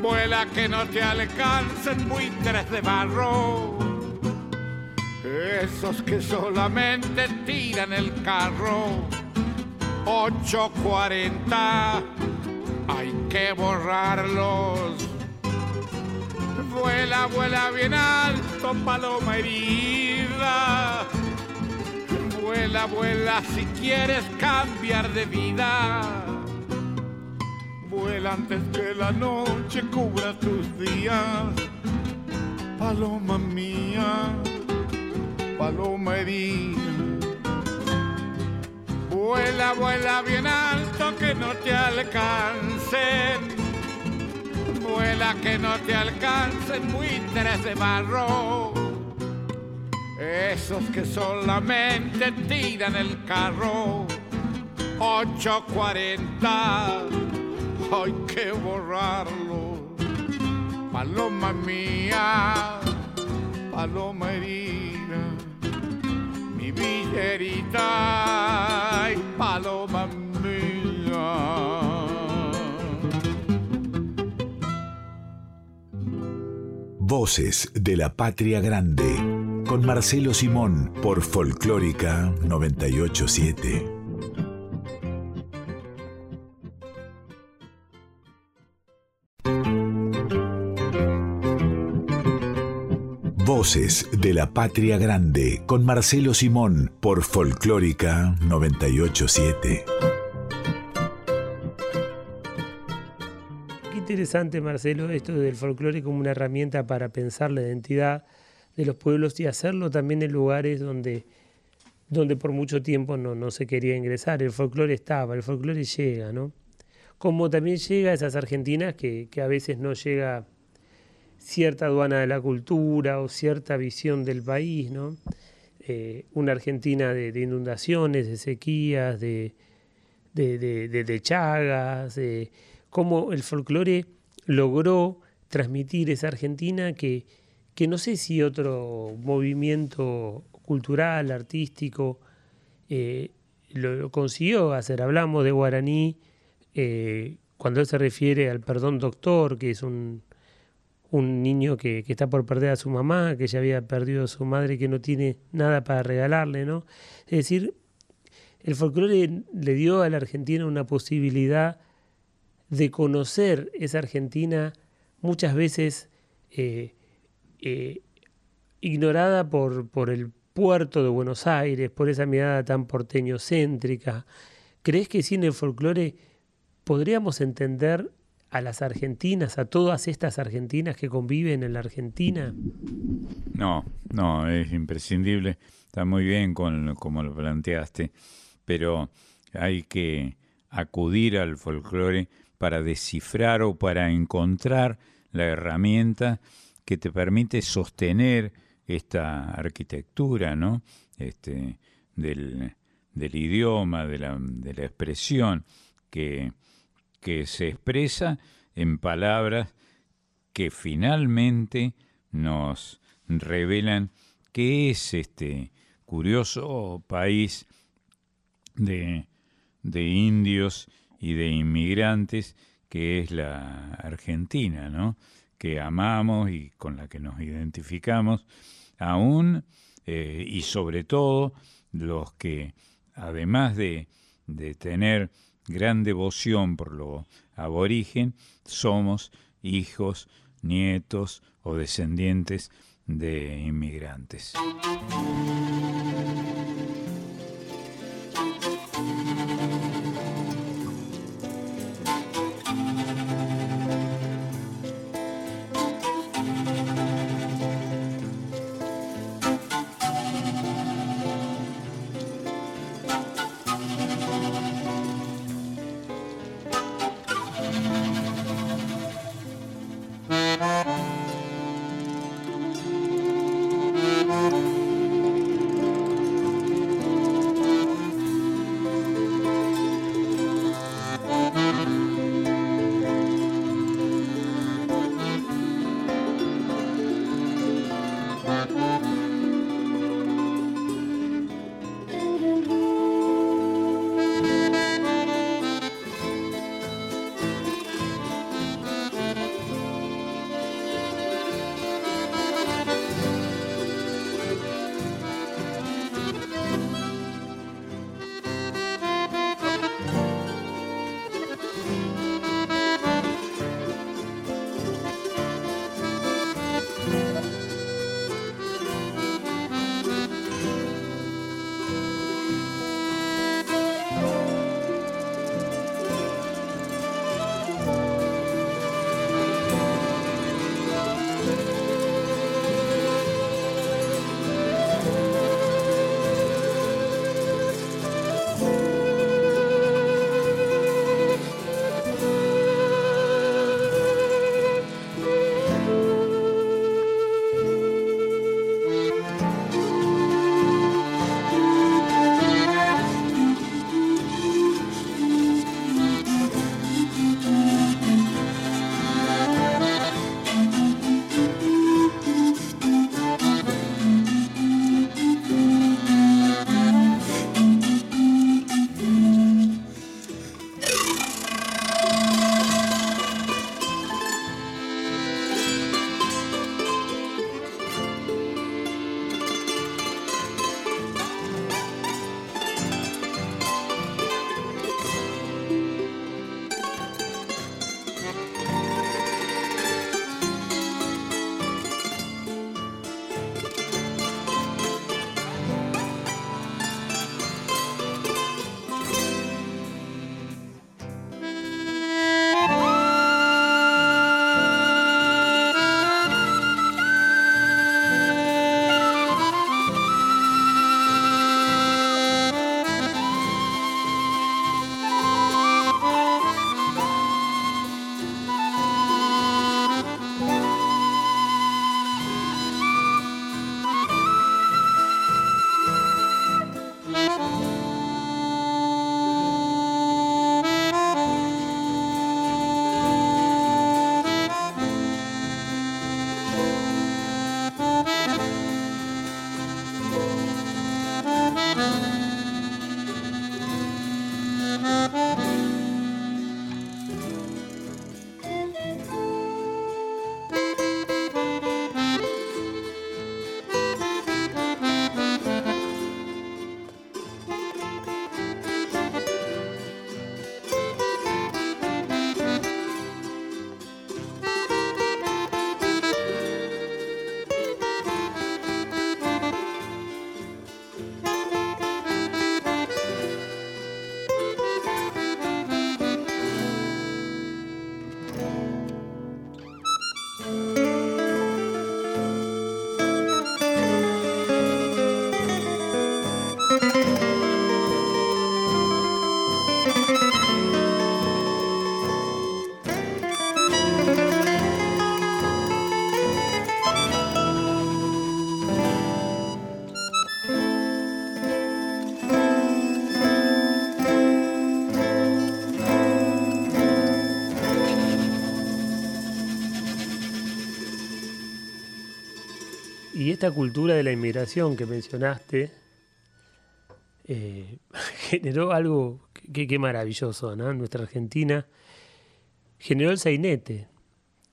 N: Vuela que no te alcancen buitres de barro. Esos que solamente tiran el carro. 840, hay que borrarlos. Vuela, vuela bien alto, paloma herida Vuela, vuela si quieres cambiar de vida. Vuela antes que la noche cubra tus días. Paloma mía, paloma herida. Vuela, vuela bien alto que no te alcancen. Vuela que no te alcancen buitres de barro. Esos que solamente tiran el carro. 840 hay que borrarlo. Paloma mía paloma herida. Mi villerita y paloma mía
F: Voces de la Patria Grande con Marcelo Simón por Folclórica 987. Voces de la Patria Grande con Marcelo Simón por Folclórica 987.
A: Interesante, Marcelo, esto del folclore como una herramienta para pensar la identidad de los pueblos y hacerlo también en lugares donde, donde por mucho tiempo no, no se quería ingresar. El folclore estaba, el folclore llega, ¿no? como también llega a esas Argentinas que, que a veces no llega cierta aduana de la cultura o cierta visión del país, ¿no? Eh, una Argentina de, inundaciones, de sequías, de, de, de chagas, cómo el folclore logró transmitir esa Argentina que, que no sé si otro movimiento cultural, artístico, eh, lo, consiguió hacer. Hablamos de guaraní eh, cuando él se refiere al perdón doctor, que es un, un niño que, que, está por perder a su mamá, que ya había perdido a su madre que no tiene nada para regalarle, ¿no? Es decir, el folclore le dio a la Argentina una posibilidad de conocer esa Argentina muchas veces eh, eh, ignorada por, por el puerto de Buenos Aires, por esa mirada tan porteño-céntrica. ¿Crees que sin el folclore podríamos entender a las argentinas, a todas estas argentinas que conviven en la Argentina?
B: No, no, es imprescindible. Está muy bien con, como lo planteaste, pero hay que acudir al folclore para descifrar o para encontrar la herramienta que te permite sostener esta arquitectura, ¿no? Este, del, idioma, de la, expresión que, se expresa en palabras que finalmente nos revelan qué es este curioso país de indios y de inmigrantes que es la Argentina, ¿no? que amamos y con la que nos identificamos, aún eh, y sobre todo los que, además de, de tener gran devoción por lo aborigen, somos hijos, nietos o descendientes de inmigrantes.
A: Esta cultura de la inmigración que mencionaste eh, generó algo que, que maravilloso, ¿no? Nuestra Argentina generó el sainete,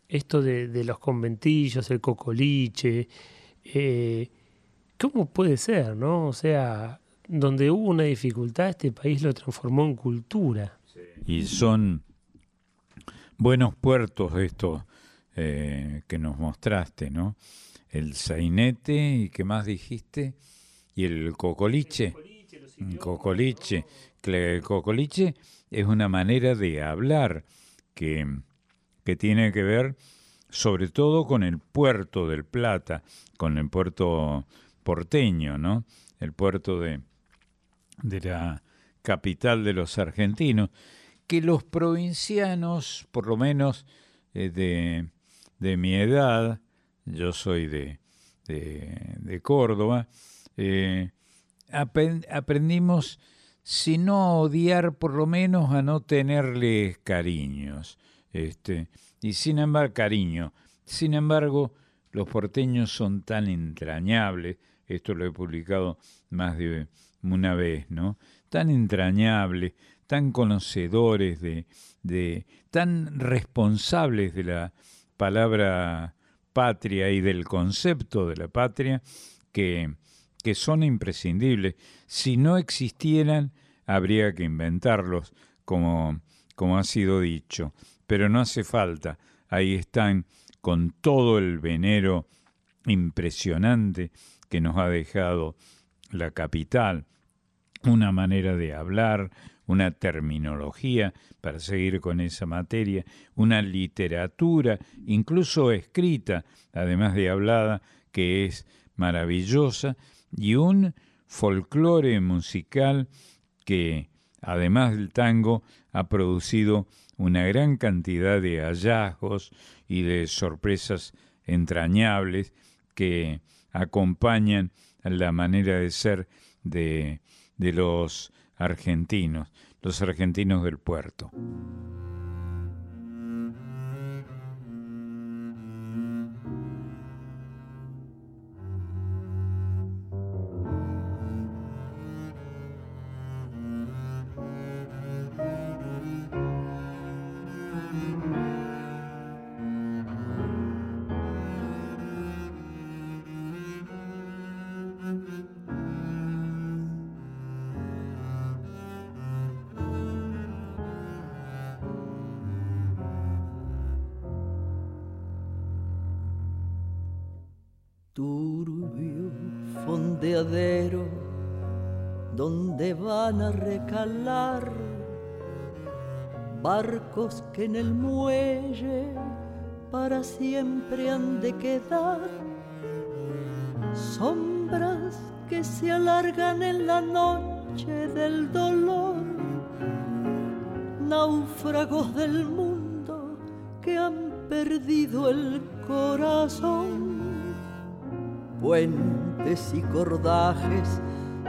A: esto de, de los conventillos, el cocoliche. Eh, ¿Cómo puede ser, no? O sea, donde hubo una dificultad, este país lo transformó en cultura.
B: Y son buenos puertos estos eh, que nos mostraste, ¿no? El sainete, ¿y qué más dijiste? Y el cocoliche. El cocoliche. El cocoliche es una manera de hablar que, que tiene que ver sobre todo con el puerto del Plata, con el puerto porteño, ¿no? El puerto de, de la capital de los argentinos, que los provincianos, por lo menos eh, de, de, mi edad, yo soy de, de, de Córdoba, eh, aprendimos, si no odiar, por lo menos a no tenerles cariños. Este, y sin embargo, cariño. Sin embargo, los porteños son tan entrañables, esto lo he publicado más de una vez, ¿no? Tan entrañables, tan conocedores de, de, tan responsables de la palabra patria y del concepto de la patria, que, que son imprescindibles. Si no existieran, habría que inventarlos, como, como ha sido dicho. Pero no hace falta, ahí están con todo el venero impresionante que nos ha dejado la capital, una manera de hablar, una terminología para seguir con esa materia, una literatura, incluso escrita, además de hablada, que es maravillosa, y un folclore musical que, además del tango, ha producido una gran cantidad de hallazgos y de sorpresas entrañables que acompañan la manera de ser de, de los argentinos, los argentinos del puerto.
O: Que en el muelle para siempre han de quedar, sombras que se alargan en la noche del dolor, náufragos del mundo que han perdido el corazón, puentes y cordajes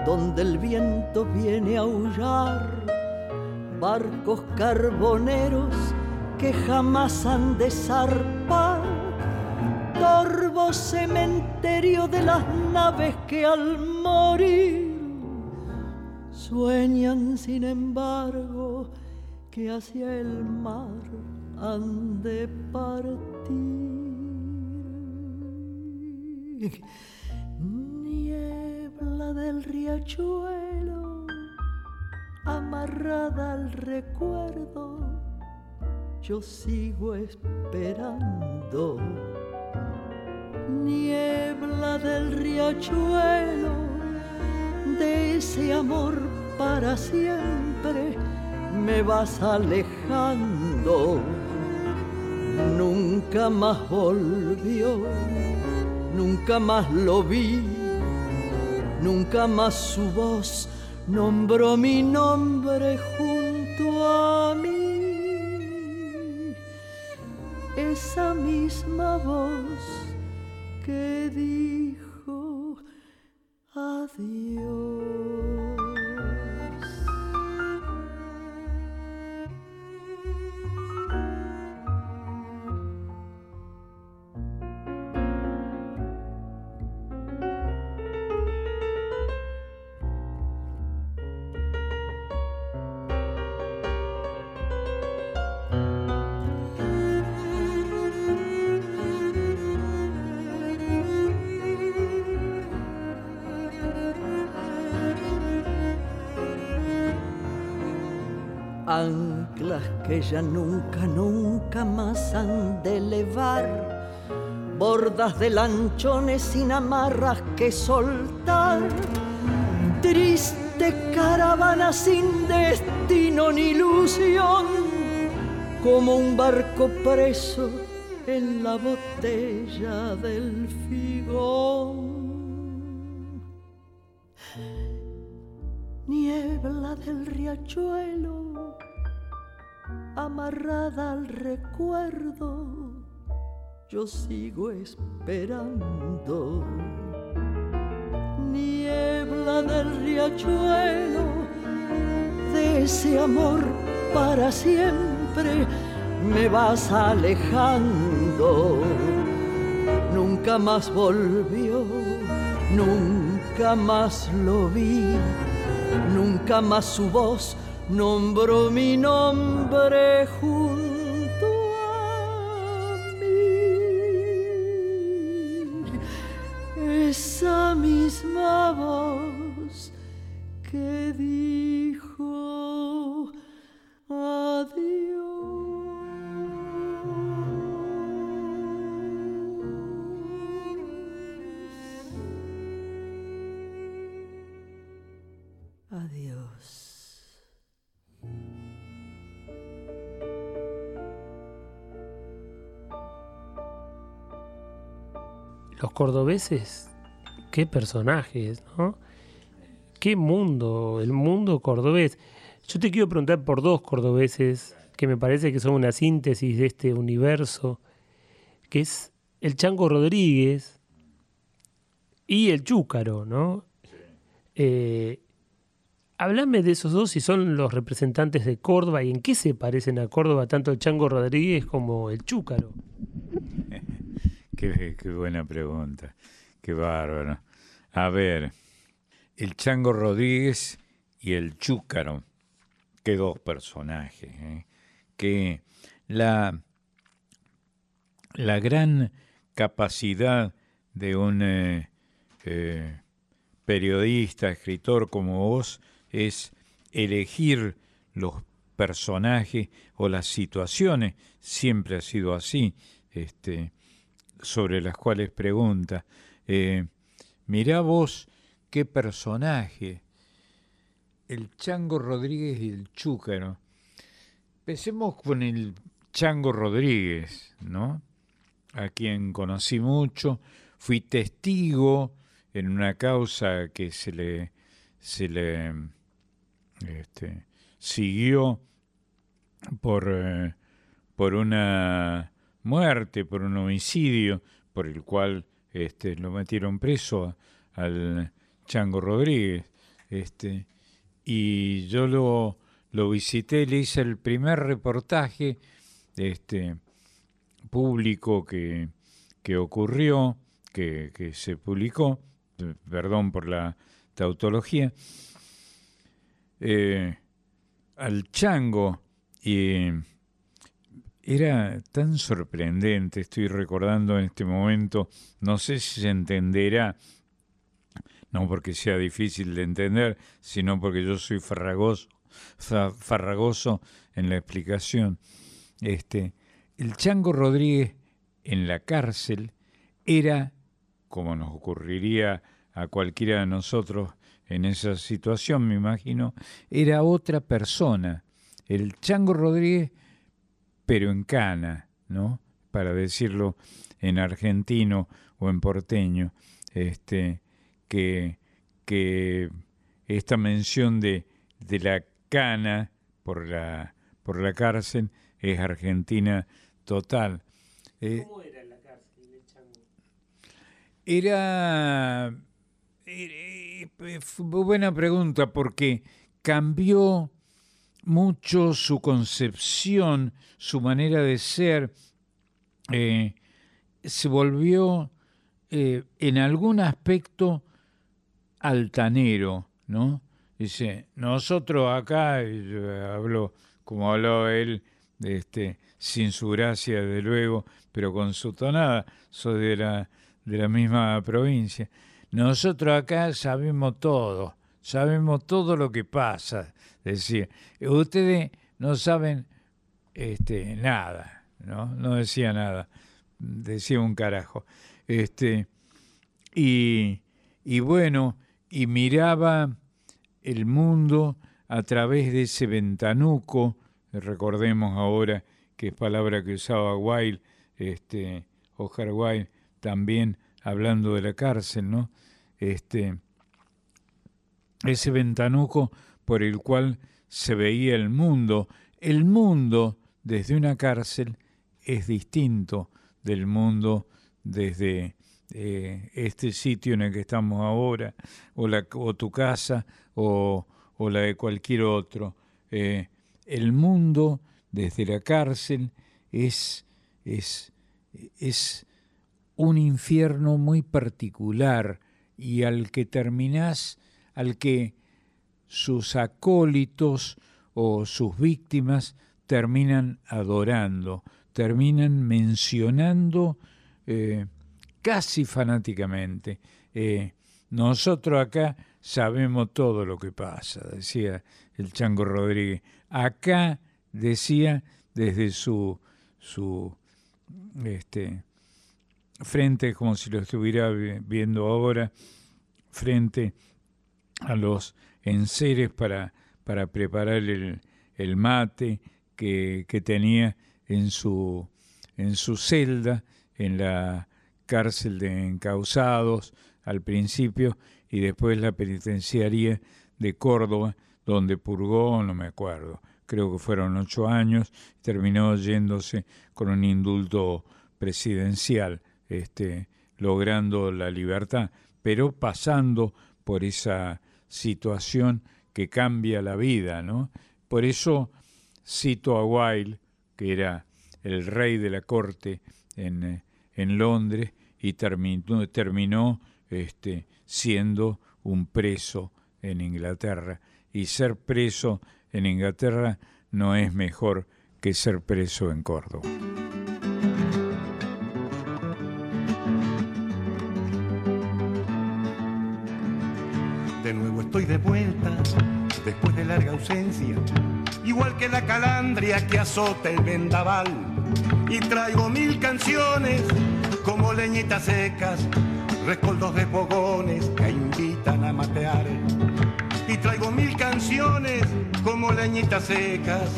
O: donde el viento viene a aullar, barcos carboneros que jamás han de zarpar, torvo cementerio de las naves que al morir sueñan sin embargo que hacia el mar han de partir. La del riachuelo, amarrada al recuerdo, yo sigo esperando. Niebla del riachuelo, de ese amor para siempre, me vas alejando. Nunca más volvió, nunca más lo vi nunca más su voz nombró mi nombre junto a mí. Esa misma voz que dijo adiós. Anclas que ya nunca, nunca más han de elevar, bordas de lanchones sin amarras que soltar, triste caravana sin destino ni ilusión, como un barco preso en la botella del figón. Riachuelo, amarrada al recuerdo, yo sigo esperando. Niebla del riachuelo, de ese amor para siempre me vas alejando. Nunca más volvió, nunca más lo vi, nunca más su voz nombró mi nombre junto a mí. Esa misma voz que dijo
A: Los cordobeses, qué personajes, ¿no? Qué mundo, el mundo cordobés. Yo te quiero preguntar por dos cordobeses que me parece que son una síntesis de este universo, que es el Chango Rodríguez y el Chúcaro, ¿no? Eh, Háblame de esos dos si son los representantes de Córdoba y en qué se parecen a Córdoba tanto el Chango Rodríguez como el Chúcaro.
B: Qué, buena pregunta, qué bárbaro. A ver, el Chango Rodríguez y el Chúcaro, qué dos personajes, ¿eh? que la, la gran capacidad de un eh, eh, periodista, escritor como vos, es elegir los personajes o las situaciones, siempre ha sido así, este, sobre las cuales pregunta. Eh, mirá vos qué personaje, el Chango Rodríguez y el Chúcaro. Empecemos con el Chango Rodríguez, ¿no? A quien conocí mucho, fui testigo en una causa que se le, se le este, siguió por, eh, por una muerte, por un homicidio, por el cual este, lo metieron preso al Chango Rodríguez. Este, y yo lo, lo visité, le hice el primer reportaje este, público que, que ocurrió, que, que se publicó, perdón por la tautología, eh, al chango y era tan sorprendente, estoy recordando en este momento, no sé si se entenderá, no porque sea difícil de entender, sino porque yo soy farragoso, farragoso en la explicación. Este, el Chango Rodríguez en la cárcel era, como nos ocurriría a cualquiera de nosotros en esa situación, me imagino, era otra persona, el Chango Rodríguez, pero en cana, ¿no? Para decirlo en argentino o en porteño, este, que, que esta mención de, de la cana por la, por la cárcel es argentina total.
A: Eh, ¿Cómo era la cárcel del Chango?
B: Era buena pregunta porque cambió mucho su concepción, su manera de ser, eh, se volvió eh, en algún aspecto altanero, ¿no? Dice, nosotros acá, hablo como hablaba él, este, sin su gracia, de luego, pero con su tonada, soy de la, de la misma provincia. Nosotros acá sabemos todo, sabemos todo lo que pasa. Decir, ustedes no saben este, nada, ¿no? No decía nada, decía un carajo. Este, y, y bueno, y miraba el mundo a través de ese ventanuco, recordemos ahora que es palabra que usaba Wilde, este, Oscar Wilde, también hablando de la cárcel, ¿no? Este, ese ventanuco por el cual se veía el mundo. El mundo desde una cárcel es distinto del mundo desde eh, este sitio en el que estamos ahora, o, tu casa, o, o, la de cualquier otro. Eh, el mundo desde la cárcel es, es, es un infierno muy particular y al que terminás, al que sus acólitos o sus víctimas terminan adorando, terminan mencionando eh, casi fanáticamente. Eh, nosotros acá sabemos todo lo que pasa, decía el Chango Rodríguez. Acá decía desde su, su este, frente, como si lo estuviera viendo ahora, frente a los enseres para, para preparar el, el mate que, que, tenía en su, en su celda, en la cárcel de encausados al principio y después la penitenciaría de Córdoba, donde purgó, no me acuerdo, creo que fueron ocho años, terminó yéndose con un indulto presidencial, este, logrando la libertad, pero pasando por esa situación que cambia la vida, ¿no? Por eso cito a Wilde, que era el rey de la corte en, en Londres y terminó, terminó este, siendo un preso en Inglaterra. Y ser preso en Inglaterra no es mejor que ser preso en Córdoba.
P: De nuevo estoy de vuelta, después de larga ausencia, igual que la calandria que azota el vendaval. Y traigo mil canciones como leñitas secas, rescoldos de fogones que invitan a matear. Y traigo mil canciones como leñitas secas,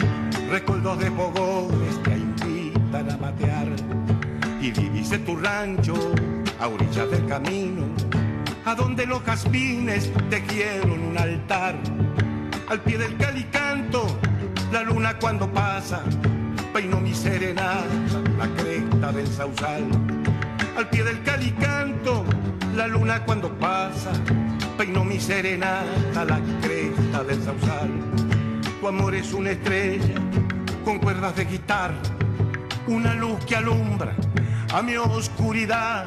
P: rescoldos de fogones que invitan a matear. Y divise tu rancho a orillas del camino a donde los jazmines tejieron un altar. Al pie del calicanto, la luna cuando pasa, peino mi serenata, la cresta del sausal. Al pie del calicanto, la luna cuando pasa, peino mi serenata, la cresta del sausal. Tu amor es una estrella con cuerdas de guitarra, una luz que alumbra a mi oscuridad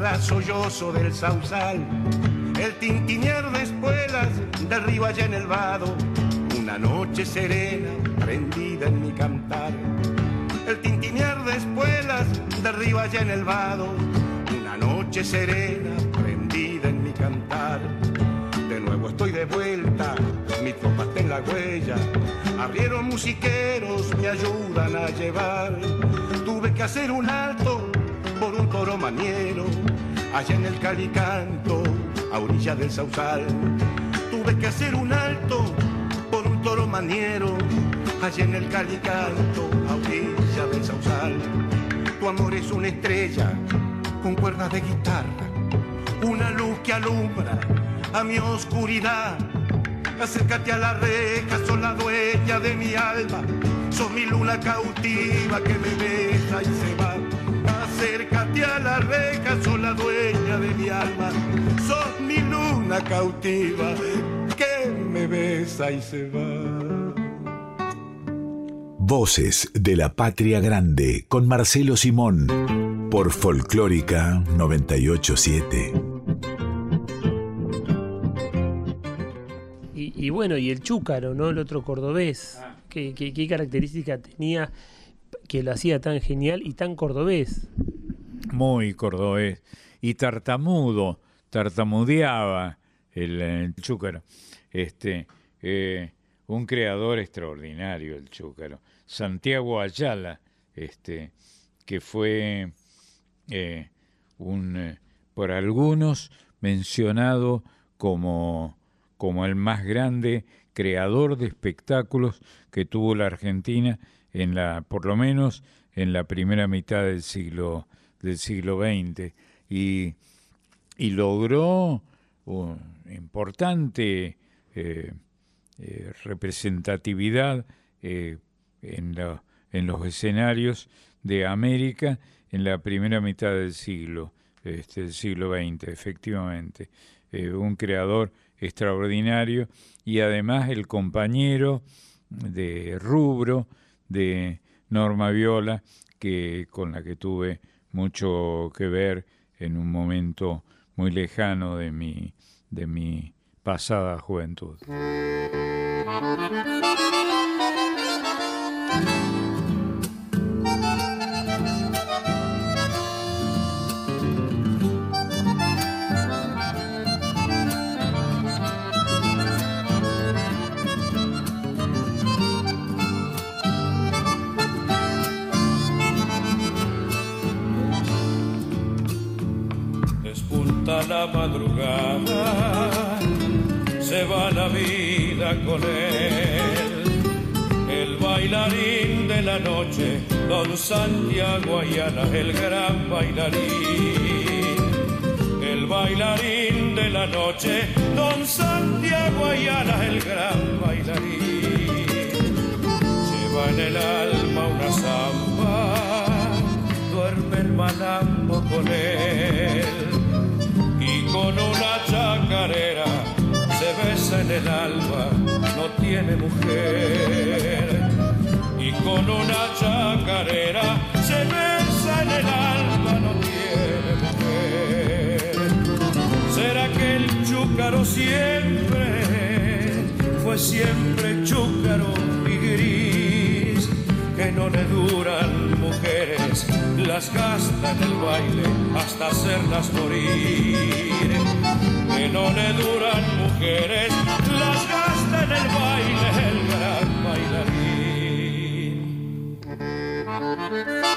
P: guitarra, sollozo del sausal, el tintinear de espuelas derriba allá en el vado, una noche serena prendida en mi cantar. El tintinear de espuelas derriba allá en el vado, una noche serena prendida en mi cantar. De nuevo estoy de vuelta, mi tropa está en la huella, abrieron musiqueros, me ayudan a llevar. Tuve que hacer un alto por un toro maniero, allá en el Calicanto, a orilla del Sausal. Tuve que hacer un alto por un toro maniero, allá en el Calicanto, a orilla del Sausal. Tu amor es una estrella con cuerdas de guitarra, una luz que alumbra a mi oscuridad. Acércate a la reja, sos la dueña de mi alma, sos mi luna cautiva que me besa y se acércate a la reja, sos la dueña de mi alma, sos mi luna cautiva que me besa y se va.
F: Voces de la Patria Grande con Marcelo Simón por Folclórica 987.
A: Y, y bueno, y el chúcaro, ¿no? El otro cordobés.
B: Ah.
A: ¿Qué, qué, qué característica tenía que lo hacía tan genial y tan cordobés?
B: Muy cordobés. Y tartamudo, tartamudeaba el, el chúcaro. Este, eh, un creador extraordinario, el chúcaro. Santiago Ayala, este, que fue eh, un, eh, por algunos mencionado como, como el más grande creador de espectáculos que tuvo la Argentina en la, por lo menos en la primera mitad del siglo del siglo XX y, y logró un importante eh, eh, representatividad eh, en, la- en los escenarios de América en la primera mitad del siglo, este, del siglo XX, efectivamente. Un creador extraordinario y además el compañero de rubro de Norma Viola, que, con la que tuve mucho que ver en un momento muy lejano de mi, de mi pasada juventud.
Q: Madrugada, se va la vida con él. El bailarín de la noche, don Santiago Ayala, el gran bailarín. El bailarín de la noche, don Santiago Ayala, el gran bailarín. Lleva en el alma una zamba, duerme el malambo con él con una chacarera se besa en el alba, no tiene mujer. Y con una chacarera se besa en el alba, no tiene mujer. ¿Será que el chúcaro siempre fue siempre chúcaro y gris? Que no le duran mujeres, las gasta en el baile hasta hacerlas morir. Que no le duran mujeres, las gasta en el baile el gran Salieron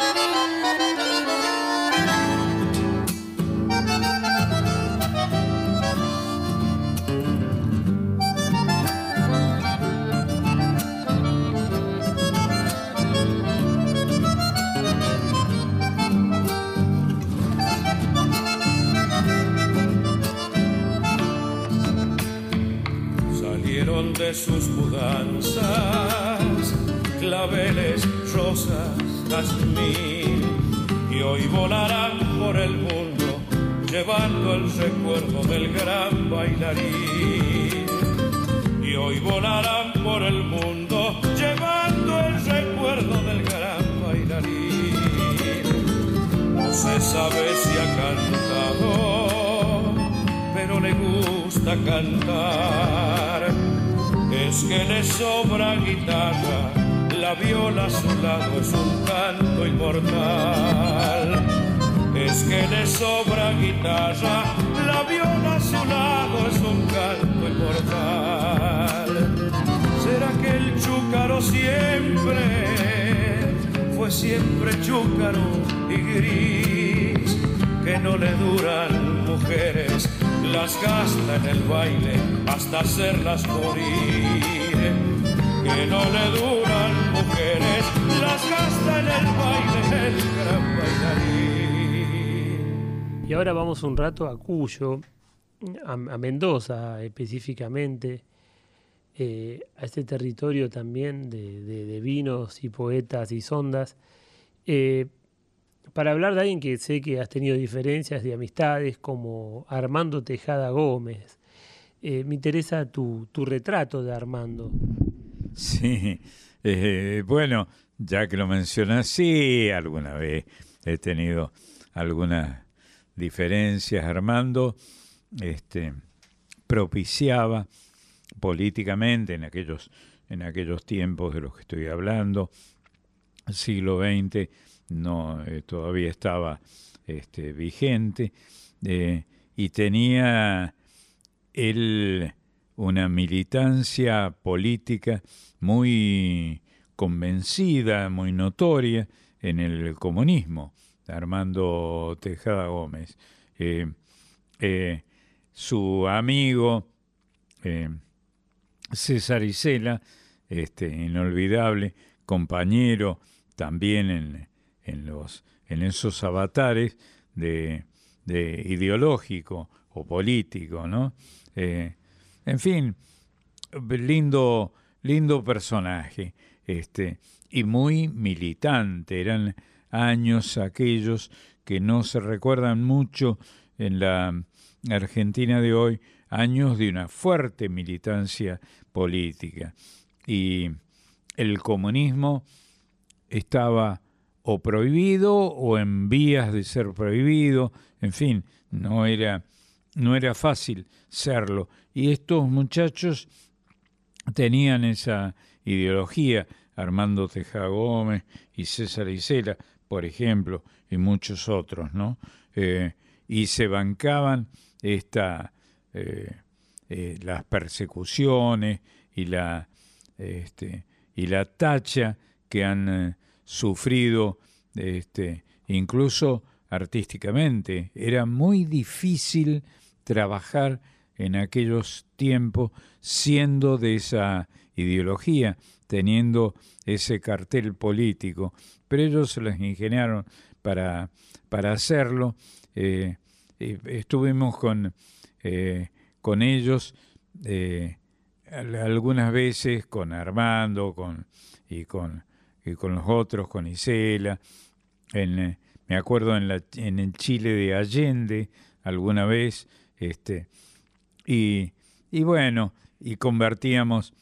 Q: de sus mudanzas claveles, rosas, jazmín y hoy volarán por el mundo llevando el recuerdo del gran bailarín. Y hoy volarán por el mundo llevando el recuerdo del gran bailarín. No se sabe si ha cantado, pero le gusta cantar. Que le sobra guitarra, la viola a su lado es un canto inmortal. Es que le sobra guitarra, la viola a su lado es un canto inmortal. ¿Será que el chúcaro siempre fue siempre chúcaro y gris? Que no le duran mujeres, las gasta en el baile hasta hacerlas morir. Que no le duran mujeres, las gasta en el baile el gran bailarín.
A: Y ahora vamos un rato a Cuyo, a, Mendoza específicamente, eh, a este territorio también de, vinos y poetas y sondas, eh, para hablar de alguien que sé que has tenido diferencias de amistades como Armando Tejada Gómez. Eh, me interesa tu retrato de Armando.
B: Sí, Eh, bueno, ya que lo mencionas, sí, alguna vez he tenido algunas diferencias. Armando este, propiciaba políticamente en aquellos, en aquellos tiempos de los que estoy hablando, siglo XX, no, eh, todavía estaba este, vigente, eh, y tenía él una militancia política muy convencida, muy notoria en el comunismo, Armando Tejada Gómez. Eh, eh, su amigo eh, César Isela, este, inolvidable, compañero también en, en, los, en esos avatares de, de ideológico o político, ¿no? En fin, lindo, lindo personaje, este, y muy militante. Eran años aquellos que no se recuerdan mucho en la Argentina de hoy, años de una fuerte militancia política. Y el comunismo estaba o prohibido o en vías de ser prohibido, en fin, no era, no era fácil serlo. Y estos muchachos tenían esa ideología, Armando Teja Gómez y César Isela, por ejemplo, y muchos otros, ¿no? Eh, y se bancaban esta, eh, eh, las persecuciones y la, este, y la tacha que han sufrido este, incluso artísticamente. Era muy difícil trabajar en aquellos tiempos siendo de esa ideología, teniendo ese cartel político, pero ellos se las ingeniaron para, para hacerlo. Eh, estuvimos con, eh, con ellos eh, algunas veces, con Armando con, y, con, con los otros, con Isela, me acuerdo en, la, en el Chile de Allende alguna vez, este, y, bueno, y convertíamos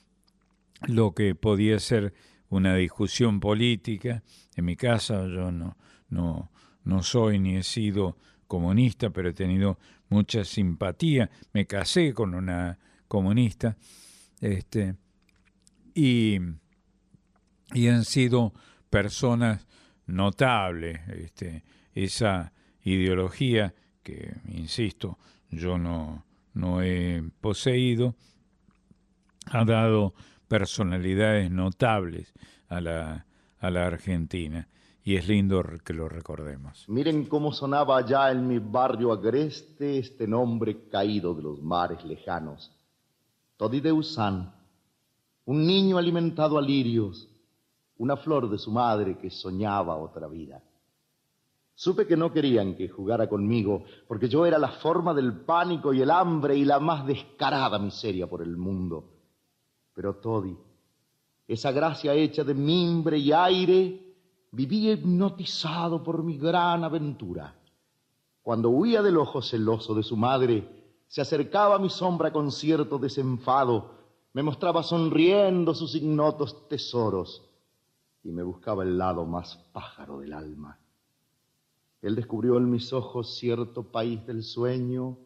B: lo que podía ser una discusión política. En mi casa yo no, no, no soy ni he sido comunista, pero he tenido mucha simpatía. Me casé con una comunista. Este, y, y han sido personas notables. Este, esa ideología que, insisto, yo no, no he poseído, ha dado personalidades notables a la, Argentina y es lindo que lo recordemos.
R: Miren cómo sonaba allá en mi barrio agreste este nombre caído de los mares lejanos. Todi de Usán, un niño alimentado a lirios, una flor de su madre que soñaba otra vida. Supe que no querían que jugara conmigo, porque yo era la forma del pánico y el hambre y la más descarada miseria por el mundo. Pero Todi, esa gracia hecha de mimbre y aire, vivía hipnotizado por mi gran aventura. Cuando huía del ojo celoso de su madre, se acercaba a mi sombra con cierto desenfado, me mostraba sonriendo sus ignotos tesoros y me buscaba el lado más pájaro del alma. Él descubrió en mis ojos cierto país del sueño,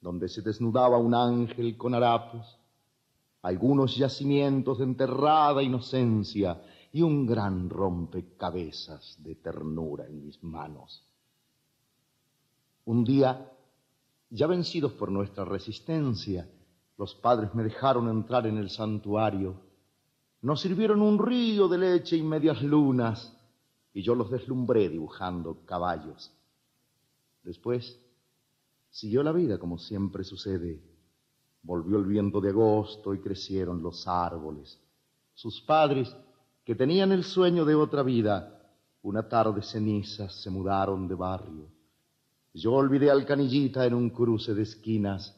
R: donde se desnudaba un ángel con harapos, algunos yacimientos de enterrada inocencia y un gran rompecabezas de ternura en mis manos. Un día, ya vencidos por nuestra resistencia, los padres me dejaron entrar en el santuario. Nos sirvieron un río de leche y medias lunas, y yo los deslumbré dibujando caballos. Después, siguió la vida como siempre sucede Volvió el viento de agosto y crecieron los árboles. Sus padres, que tenían el sueño de otra vida, una tarde cenizas se mudaron de barrio. Yo olvidé al canillita en un cruce de esquinas.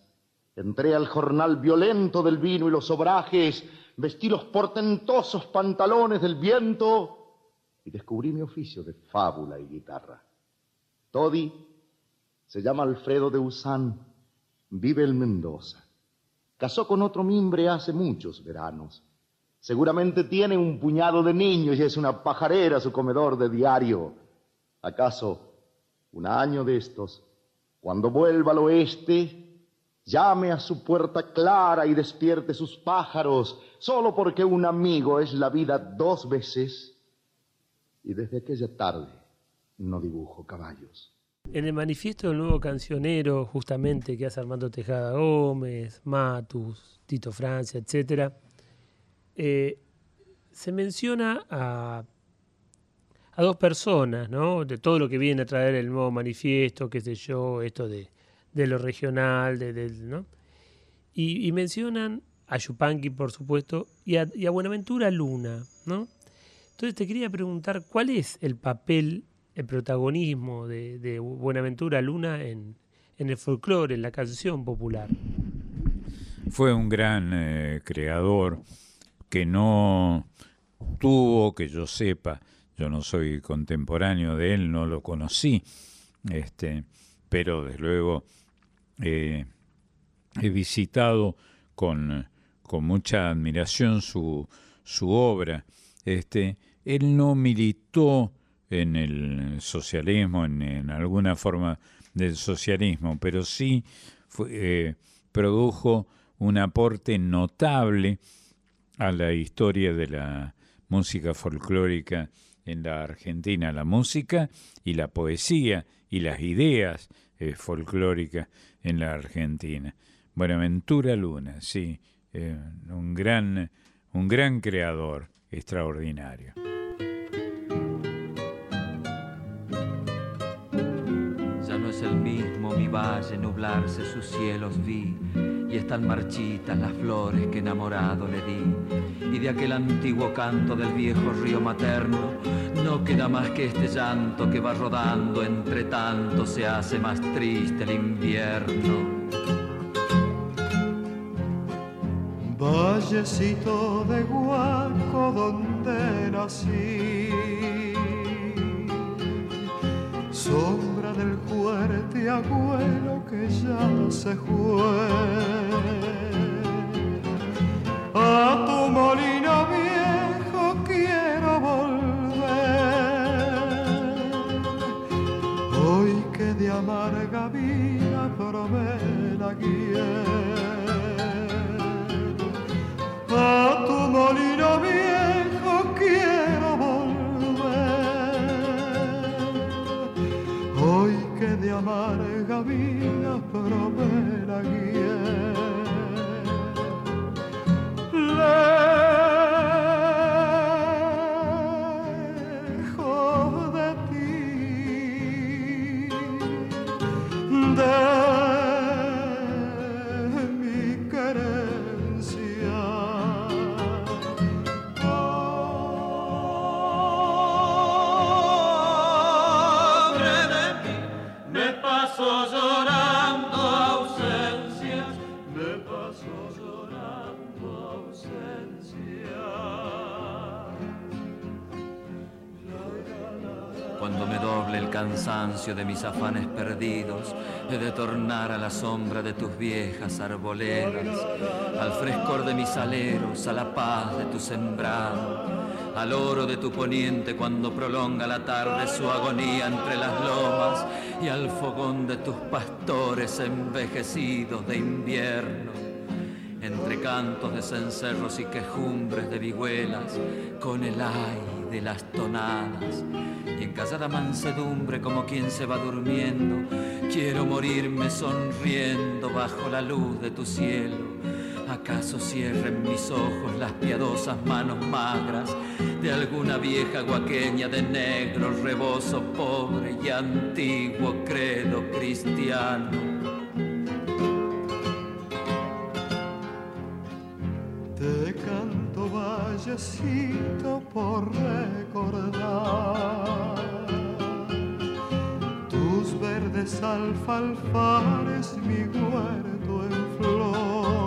R: Entré al jornal violento del vino y los obrajes, vestí los portentosos pantalones del viento y descubrí mi oficio de fábula y guitarra. Todi se llama Alfredo de Usán, vive en Mendoza. Casó con otro mimbre hace muchos veranos.
P: Seguramente tiene un puñado de niños y es una pajarera su comedor de diario. ¿Acaso un año de estos, cuando vuelva al oeste, llame a su puerta clara y despierte sus pájaros, solo porque un amigo es la vida dos veces? Y desde aquella tarde no dibujo caballos.
A: En el manifiesto del nuevo cancionero, justamente, que hace Armando Tejada Gómez, Matus, Tito Francia, etcétera, eh, se menciona a, a, dos personas, ¿no? De todo lo que viene a traer el nuevo manifiesto, qué sé yo, esto de, de lo regional, ¿no? Y, mencionan a Yupanqui, por supuesto, y a, Buenaventura Luna, ¿no? Entonces te quería preguntar, ¿cuál es el papel, el protagonismo de, Buenaventura Luna en, en el folclore, en la canción popular?
B: Fue un gran eh, creador que no tuvo, que yo sepa, yo no soy contemporáneo de él, no lo conocí, este, pero desde luego eh, he visitado con, con mucha admiración su, su obra. Este, él no militó en el socialismo, en, alguna forma del socialismo, pero sí eh, produjo un aporte notable a la historia de la música folclórica en la Argentina, la música y la poesía y las ideas eh, folclóricas en la Argentina. Buenaventura Luna, sí, eh, un, gran, un gran creador extraordinario.
S: Valle nublarse, sus cielos vi y están marchitas las flores que enamorado le di. Y de aquel antiguo canto del viejo río materno no queda más que este llanto que va rodando, entre tanto se hace más triste el invierno.
T: Vallecito de Huaco donde nací, sombra del fuerte abuelo que ya se fue a tu molino viejo quiero volver. Hoy que de amarga vida probé la guía. A tu molino viejo de amarga vida probé la guía.
S: Cansancio de mis afanes perdidos, he de tornar a la sombra de tus viejas arboledas, al frescor de mis aleros, a la paz de tu sembrado, al oro de tu poniente cuando prolonga la tarde su agonía entre las lomas y al fogón de tus pastores envejecidos de invierno entre cantos de cencerros y quejumbres de vihuelas, con el ay de las tonadas, y en callada mansedumbre como quien se va durmiendo, quiero morirme sonriendo bajo la luz de tu cielo. ¿Acaso cierren mis ojos las piadosas manos magras de alguna vieja guaqueña de negro rebozo pobre y antiguo credo cristiano?
T: Vallecito por recordar. Tus verdes alfalfares, mi huerto en flor,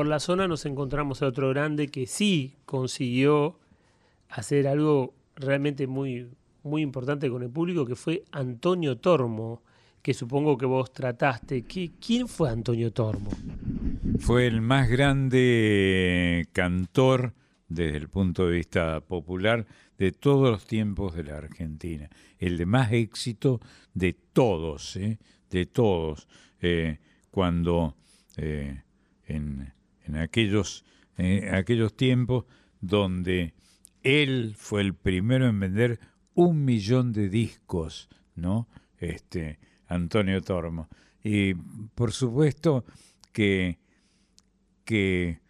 A: por la zona nos encontramos a otro grande que sí consiguió hacer algo realmente muy, muy importante con el público, que fue Antonio Tormo, que supongo que vos trataste. ¿Qui- ¿Quién fue Antonio Tormo?
B: Fue el más grande cantor desde el punto de vista popular de todos los tiempos de la Argentina. El de más éxito de todos, ¿eh? de todos. Eh, cuando eh, en, en aquellos, aquellos tiempos donde él fue el primero en vender un millón de discos, ¿no? Este, Antonio Tormo. Y por supuesto que, que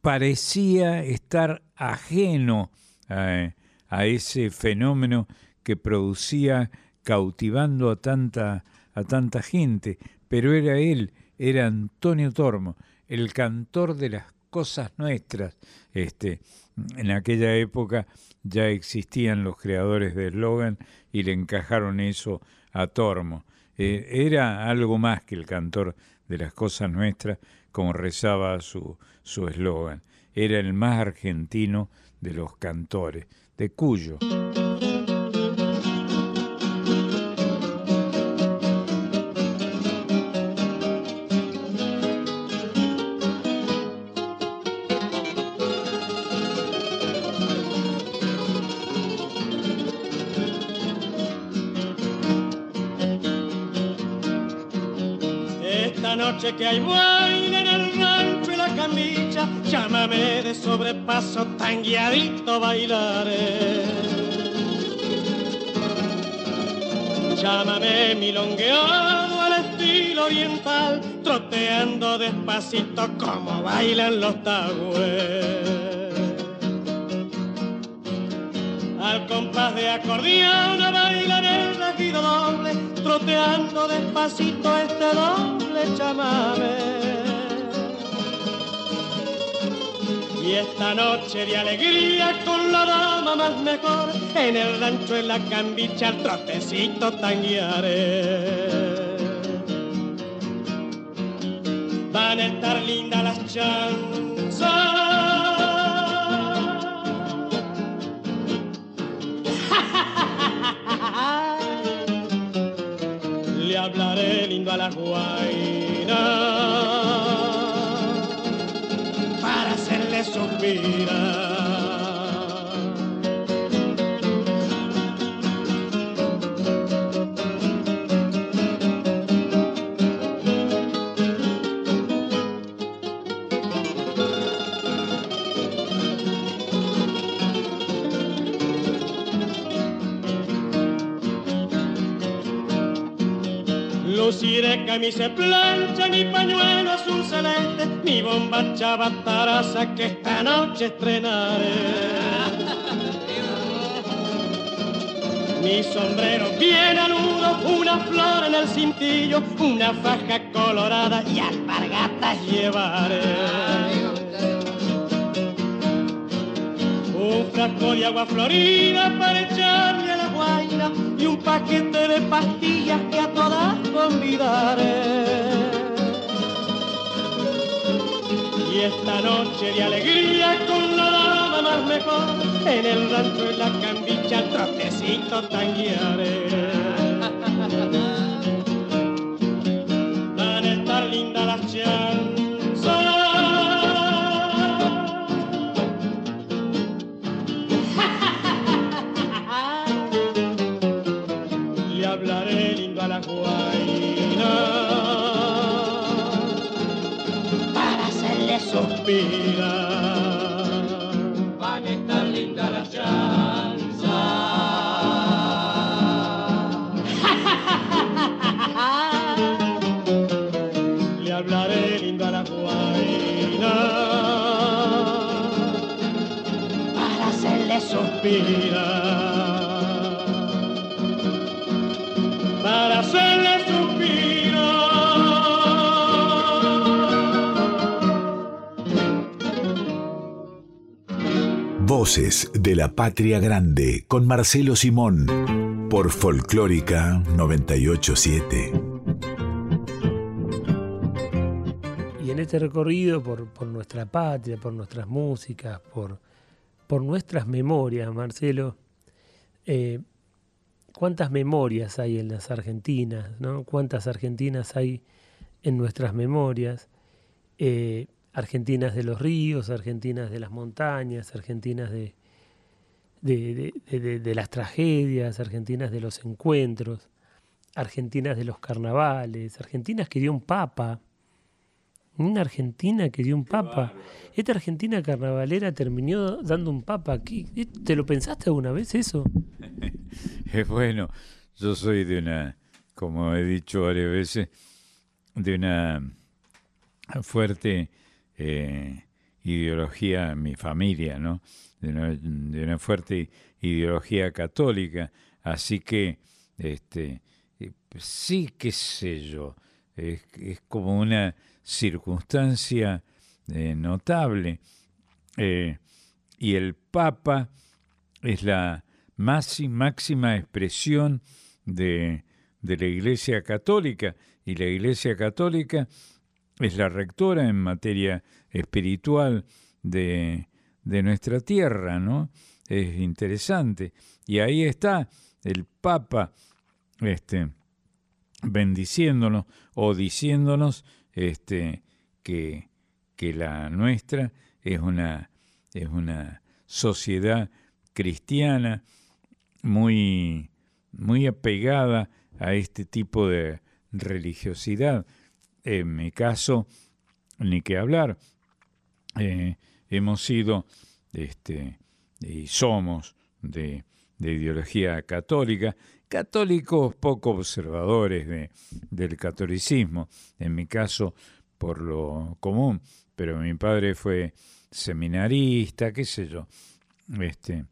B: parecía estar ajeno a, a ese fenómeno que producía cautivando a tanta, a tanta gente, pero era él, era Antonio Tormo, el cantor de las cosas nuestras. Este, en aquella época ya existían los creadores de eslogan y le encajaron eso a Tormo. Eh, era algo más que el cantor de las cosas nuestras, como rezaba su su eslogan. Era el más argentino de los cantores, de Cuyo.
U: Que hay baile en el rancho y la camilla, llámame de sobrepaso, tan guiadito bailaré. Llámame milongueado al estilo oriental, troteando despacito como bailan los tagües. Al compás de acordeón a bailar el regido doble, troteando despacito este doble Y esta noche de alegría con la dama más mejor, en el rancho en la cambicha el trotecito tanguearé. Van a estar lindas las chanzas. Le hablaré lindo a la guaina para hacerle suspirar. Luciré camisa plancha, mi pañuelo azul celeste, mi bombacha bataraza que esta noche estrenaré. Mi sombrero bien aludo, una flor en el cintillo, una faja colorada y alpargatas llevaré. Un frasco de agua florida para y un paquete de pastillas que a todas convidaré. Y esta noche de alegría con la dama más mejor, en el rancho en la cambicha el trotecito tanguearé. Van a estar lindas las chanzas. Suspira.
K: Van a estar lindas las chanzas.
U: Le hablaré lindo a la guaina
M: Para hacerle
U: suspirar.
F: De la Patria Grande con Marcelo Simón por Folclórica 987.
A: Y en este recorrido por, por nuestra patria, por nuestras músicas, por, por nuestras memorias, Marcelo, eh, ¿cuántas memorias hay en las Argentinas? ¿no? ¿Cuántas Argentinas hay en nuestras memorias? Eh, argentinas de los ríos, argentinas de las montañas, argentinas de, de, de, las tragedias, argentinas de los encuentros, argentinas de los carnavales, argentinas que dio un papa, una Argentina que dio un papa. Esta Argentina carnavalera terminó dando un papa. ¿Qué- ¿Te lo pensaste alguna vez eso?
B: Es bueno, yo soy de una, como he dicho varias veces, de una fuerte eh, ideología en mi familia, ¿no? De una, fuerte ideología católica, así que, este, eh, sí, qué sé yo, es, como una circunstancia eh, notable. Eh, y el Papa es la máxi- máxima expresión de, de la Iglesia Católica, y la Iglesia Católica es la rectora en materia espiritual de, de nuestra tierra, ¿no? Es interesante. Y ahí está el Papa este, bendiciéndonos o diciéndonos este, que, que la nuestra es una, es una sociedad cristiana muy, muy apegada a este tipo de religiosidad. En mi caso, ni que hablar. Eh, hemos sido este, y somos de, de ideología católica, católicos poco observadores de, del catolicismo, en mi caso por lo común, pero mi padre fue seminarista, qué sé yo, este,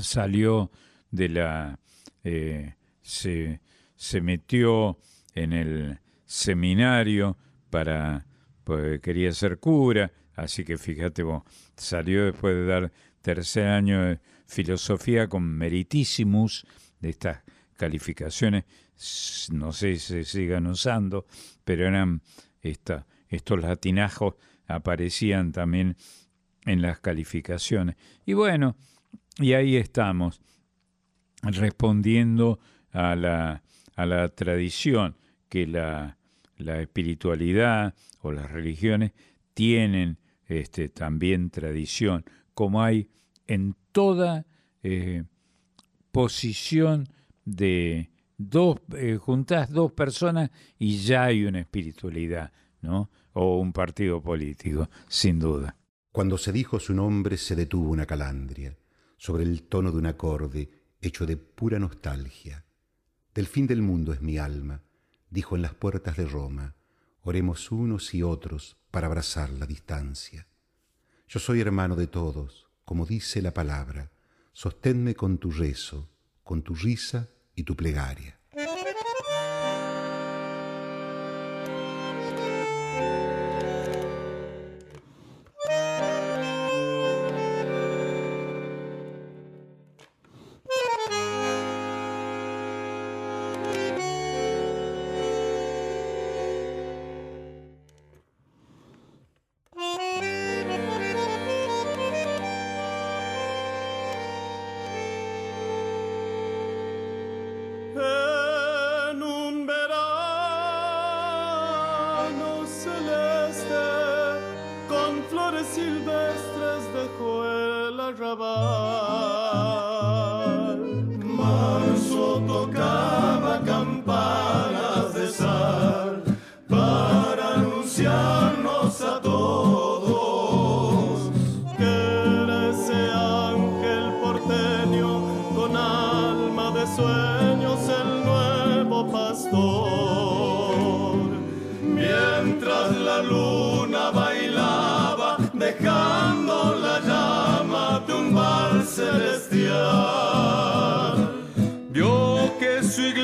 B: salió de la, eh, se, se metió en el seminario para, pues quería ser cura, así que fíjate vos, salió después de dar tercer año de filosofía con meritísimos de estas calificaciones, no sé si se sigan usando, pero eran esta, estos latinajos aparecían también en las calificaciones. Y bueno, y ahí estamos, respondiendo a la, a la tradición que la, la espiritualidad o las religiones tienen este, también tradición, como hay en toda eh, posición de dos, eh, juntás dos personas y ya hay una espiritualidad, ¿no? O un partido político, sin duda.
V: Cuando se dijo su nombre se detuvo una calandria sobre el tono de un acorde hecho de pura nostalgia. Del fin del mundo es mi alma, dijo en las puertas de Roma. Oremos unos y otros para abrazar la distancia. Yo soy hermano de todos, como dice la palabra. Sosténme con tu rezo, con tu risa y tu plegaria.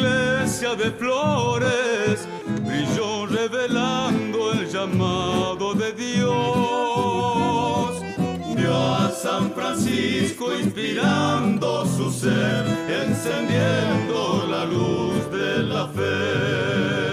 W: Iglesia de flores brilló revelando el llamado de Dios. Vio a San Francisco inspirando su ser, encendiendo la luz de la fe.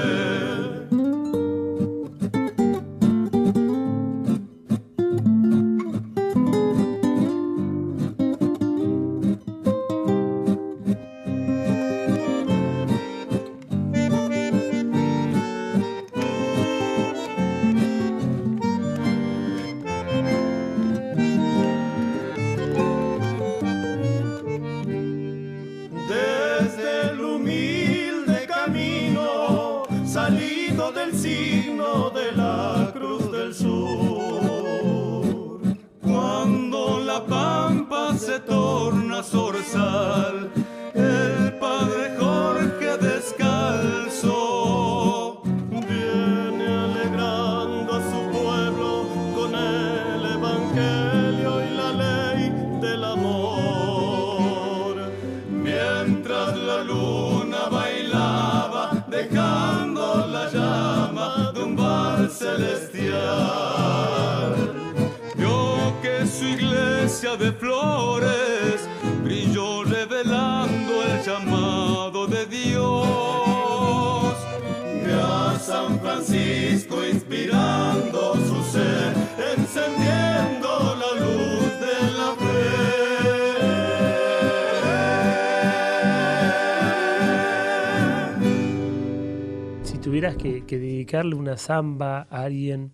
A: Que, dedicarle una samba a alguien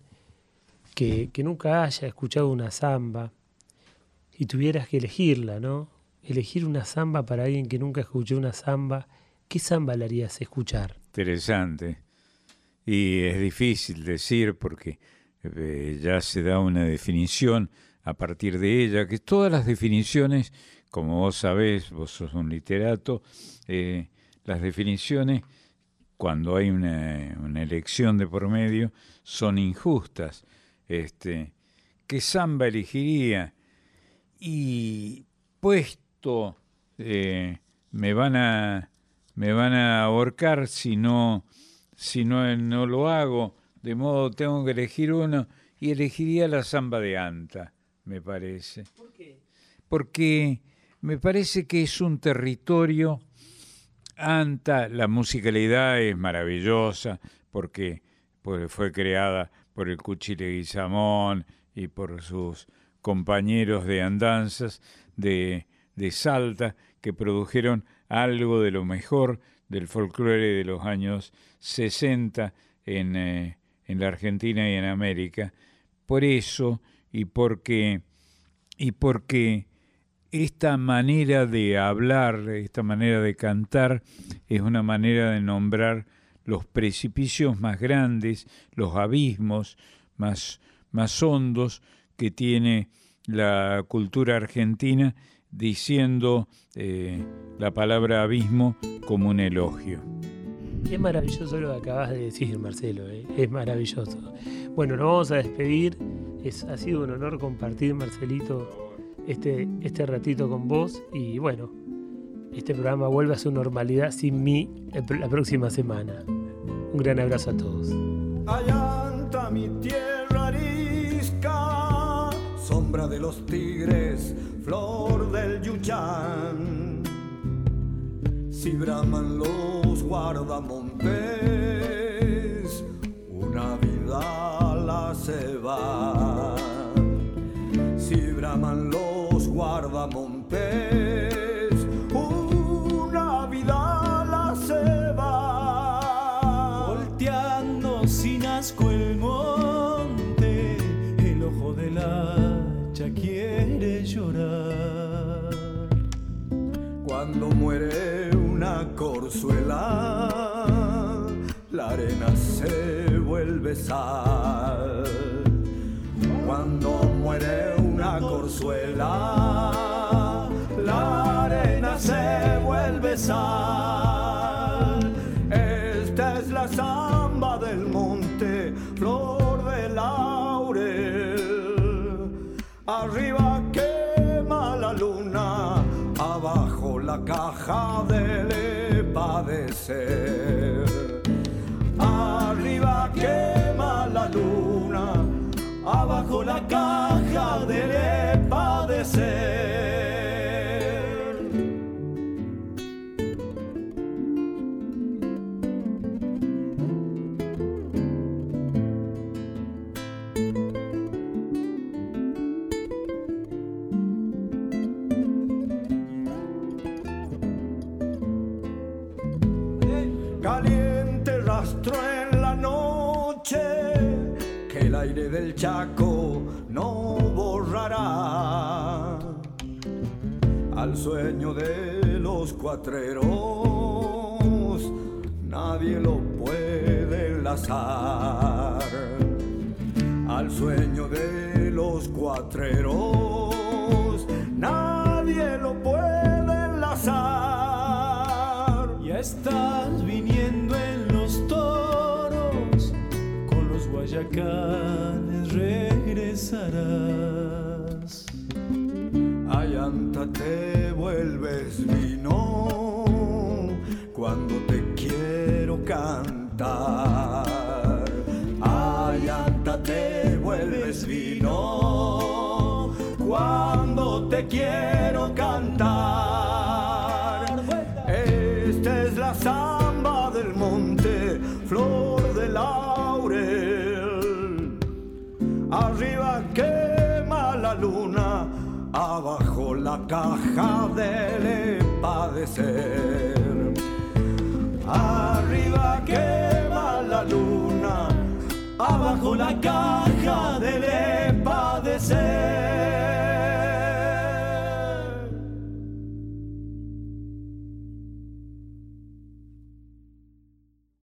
A: que, nunca haya escuchado una samba y tuvieras que elegirla, ¿no? Elegir una samba para alguien que nunca escuchó una samba, ¿qué samba le harías escuchar?
B: Interesante. Y es difícil decir porque eh, ya se da una definición a partir de ella, que todas las definiciones, como vos sabés, vos sos un literato, eh, las definiciones cuando hay una, elección de por medio, son injustas. Este, ¿Qué samba elegiría? Y puesto, eh, me, van a, me van a ahorcar si no, si no, no lo hago, de modo tengo que elegir uno, y elegiría la samba de Anta, me parece. ¿Por qué? Porque me parece que es un territorio Anta, la musicalidad es maravillosa porque pues, fue creada por el Cuchile Guizamón y por sus compañeros de andanzas de, Salta que produjeron algo de lo mejor del folclore de los años 60 en, eh, en la Argentina y en América. Por eso y porque, y porque esta manera de hablar, esta manera de cantar, es una manera de nombrar los precipicios más grandes, los abismos más, más hondos que tiene la cultura argentina, diciendo eh, la palabra abismo como un elogio.
A: Es maravilloso lo que acabas de decir, Marcelo, eh, es maravilloso. Bueno, nos vamos a despedir. Es, ha sido un honor compartir, Marcelito, este, este ratito con vos y bueno, este programa vuelve a su normalidad sin mí la próxima semana. Un gran abrazo a todos.
X: Allanta mi tierra arisca, sombra de los tigres, flor del yuchán. Si braman los guardamontes, una vida la se va. Si braman los guardamontes, una vida la se va.
H: Volteando sin asco el monte, el ojo del hacha quiere llorar.
X: Cuando muere una corzuela, la arena se vuelve sal. Cuando muere una corzuela, se vuelve sal. Esta es la samba del monte, flor de laurel. Arriba quema la luna, abajo la caja EPA. padecer. Arriba quema la luna, abajo la caja de padecer. Del Chaco no borrará. Al sueño de los cuatreros nadie lo puede enlazar. Al sueño de los cuatreros nadie lo puede enlazar.
H: Ya estás viniendo en los toros con los guayacanes regresarás
X: Allanta te vuelves vino cuando te quiero cantar. Allanta te vuelves vino cuando te quiero cantar. abajo la caja del padecer. Arriba quema la luna, abajo la caja del padecer.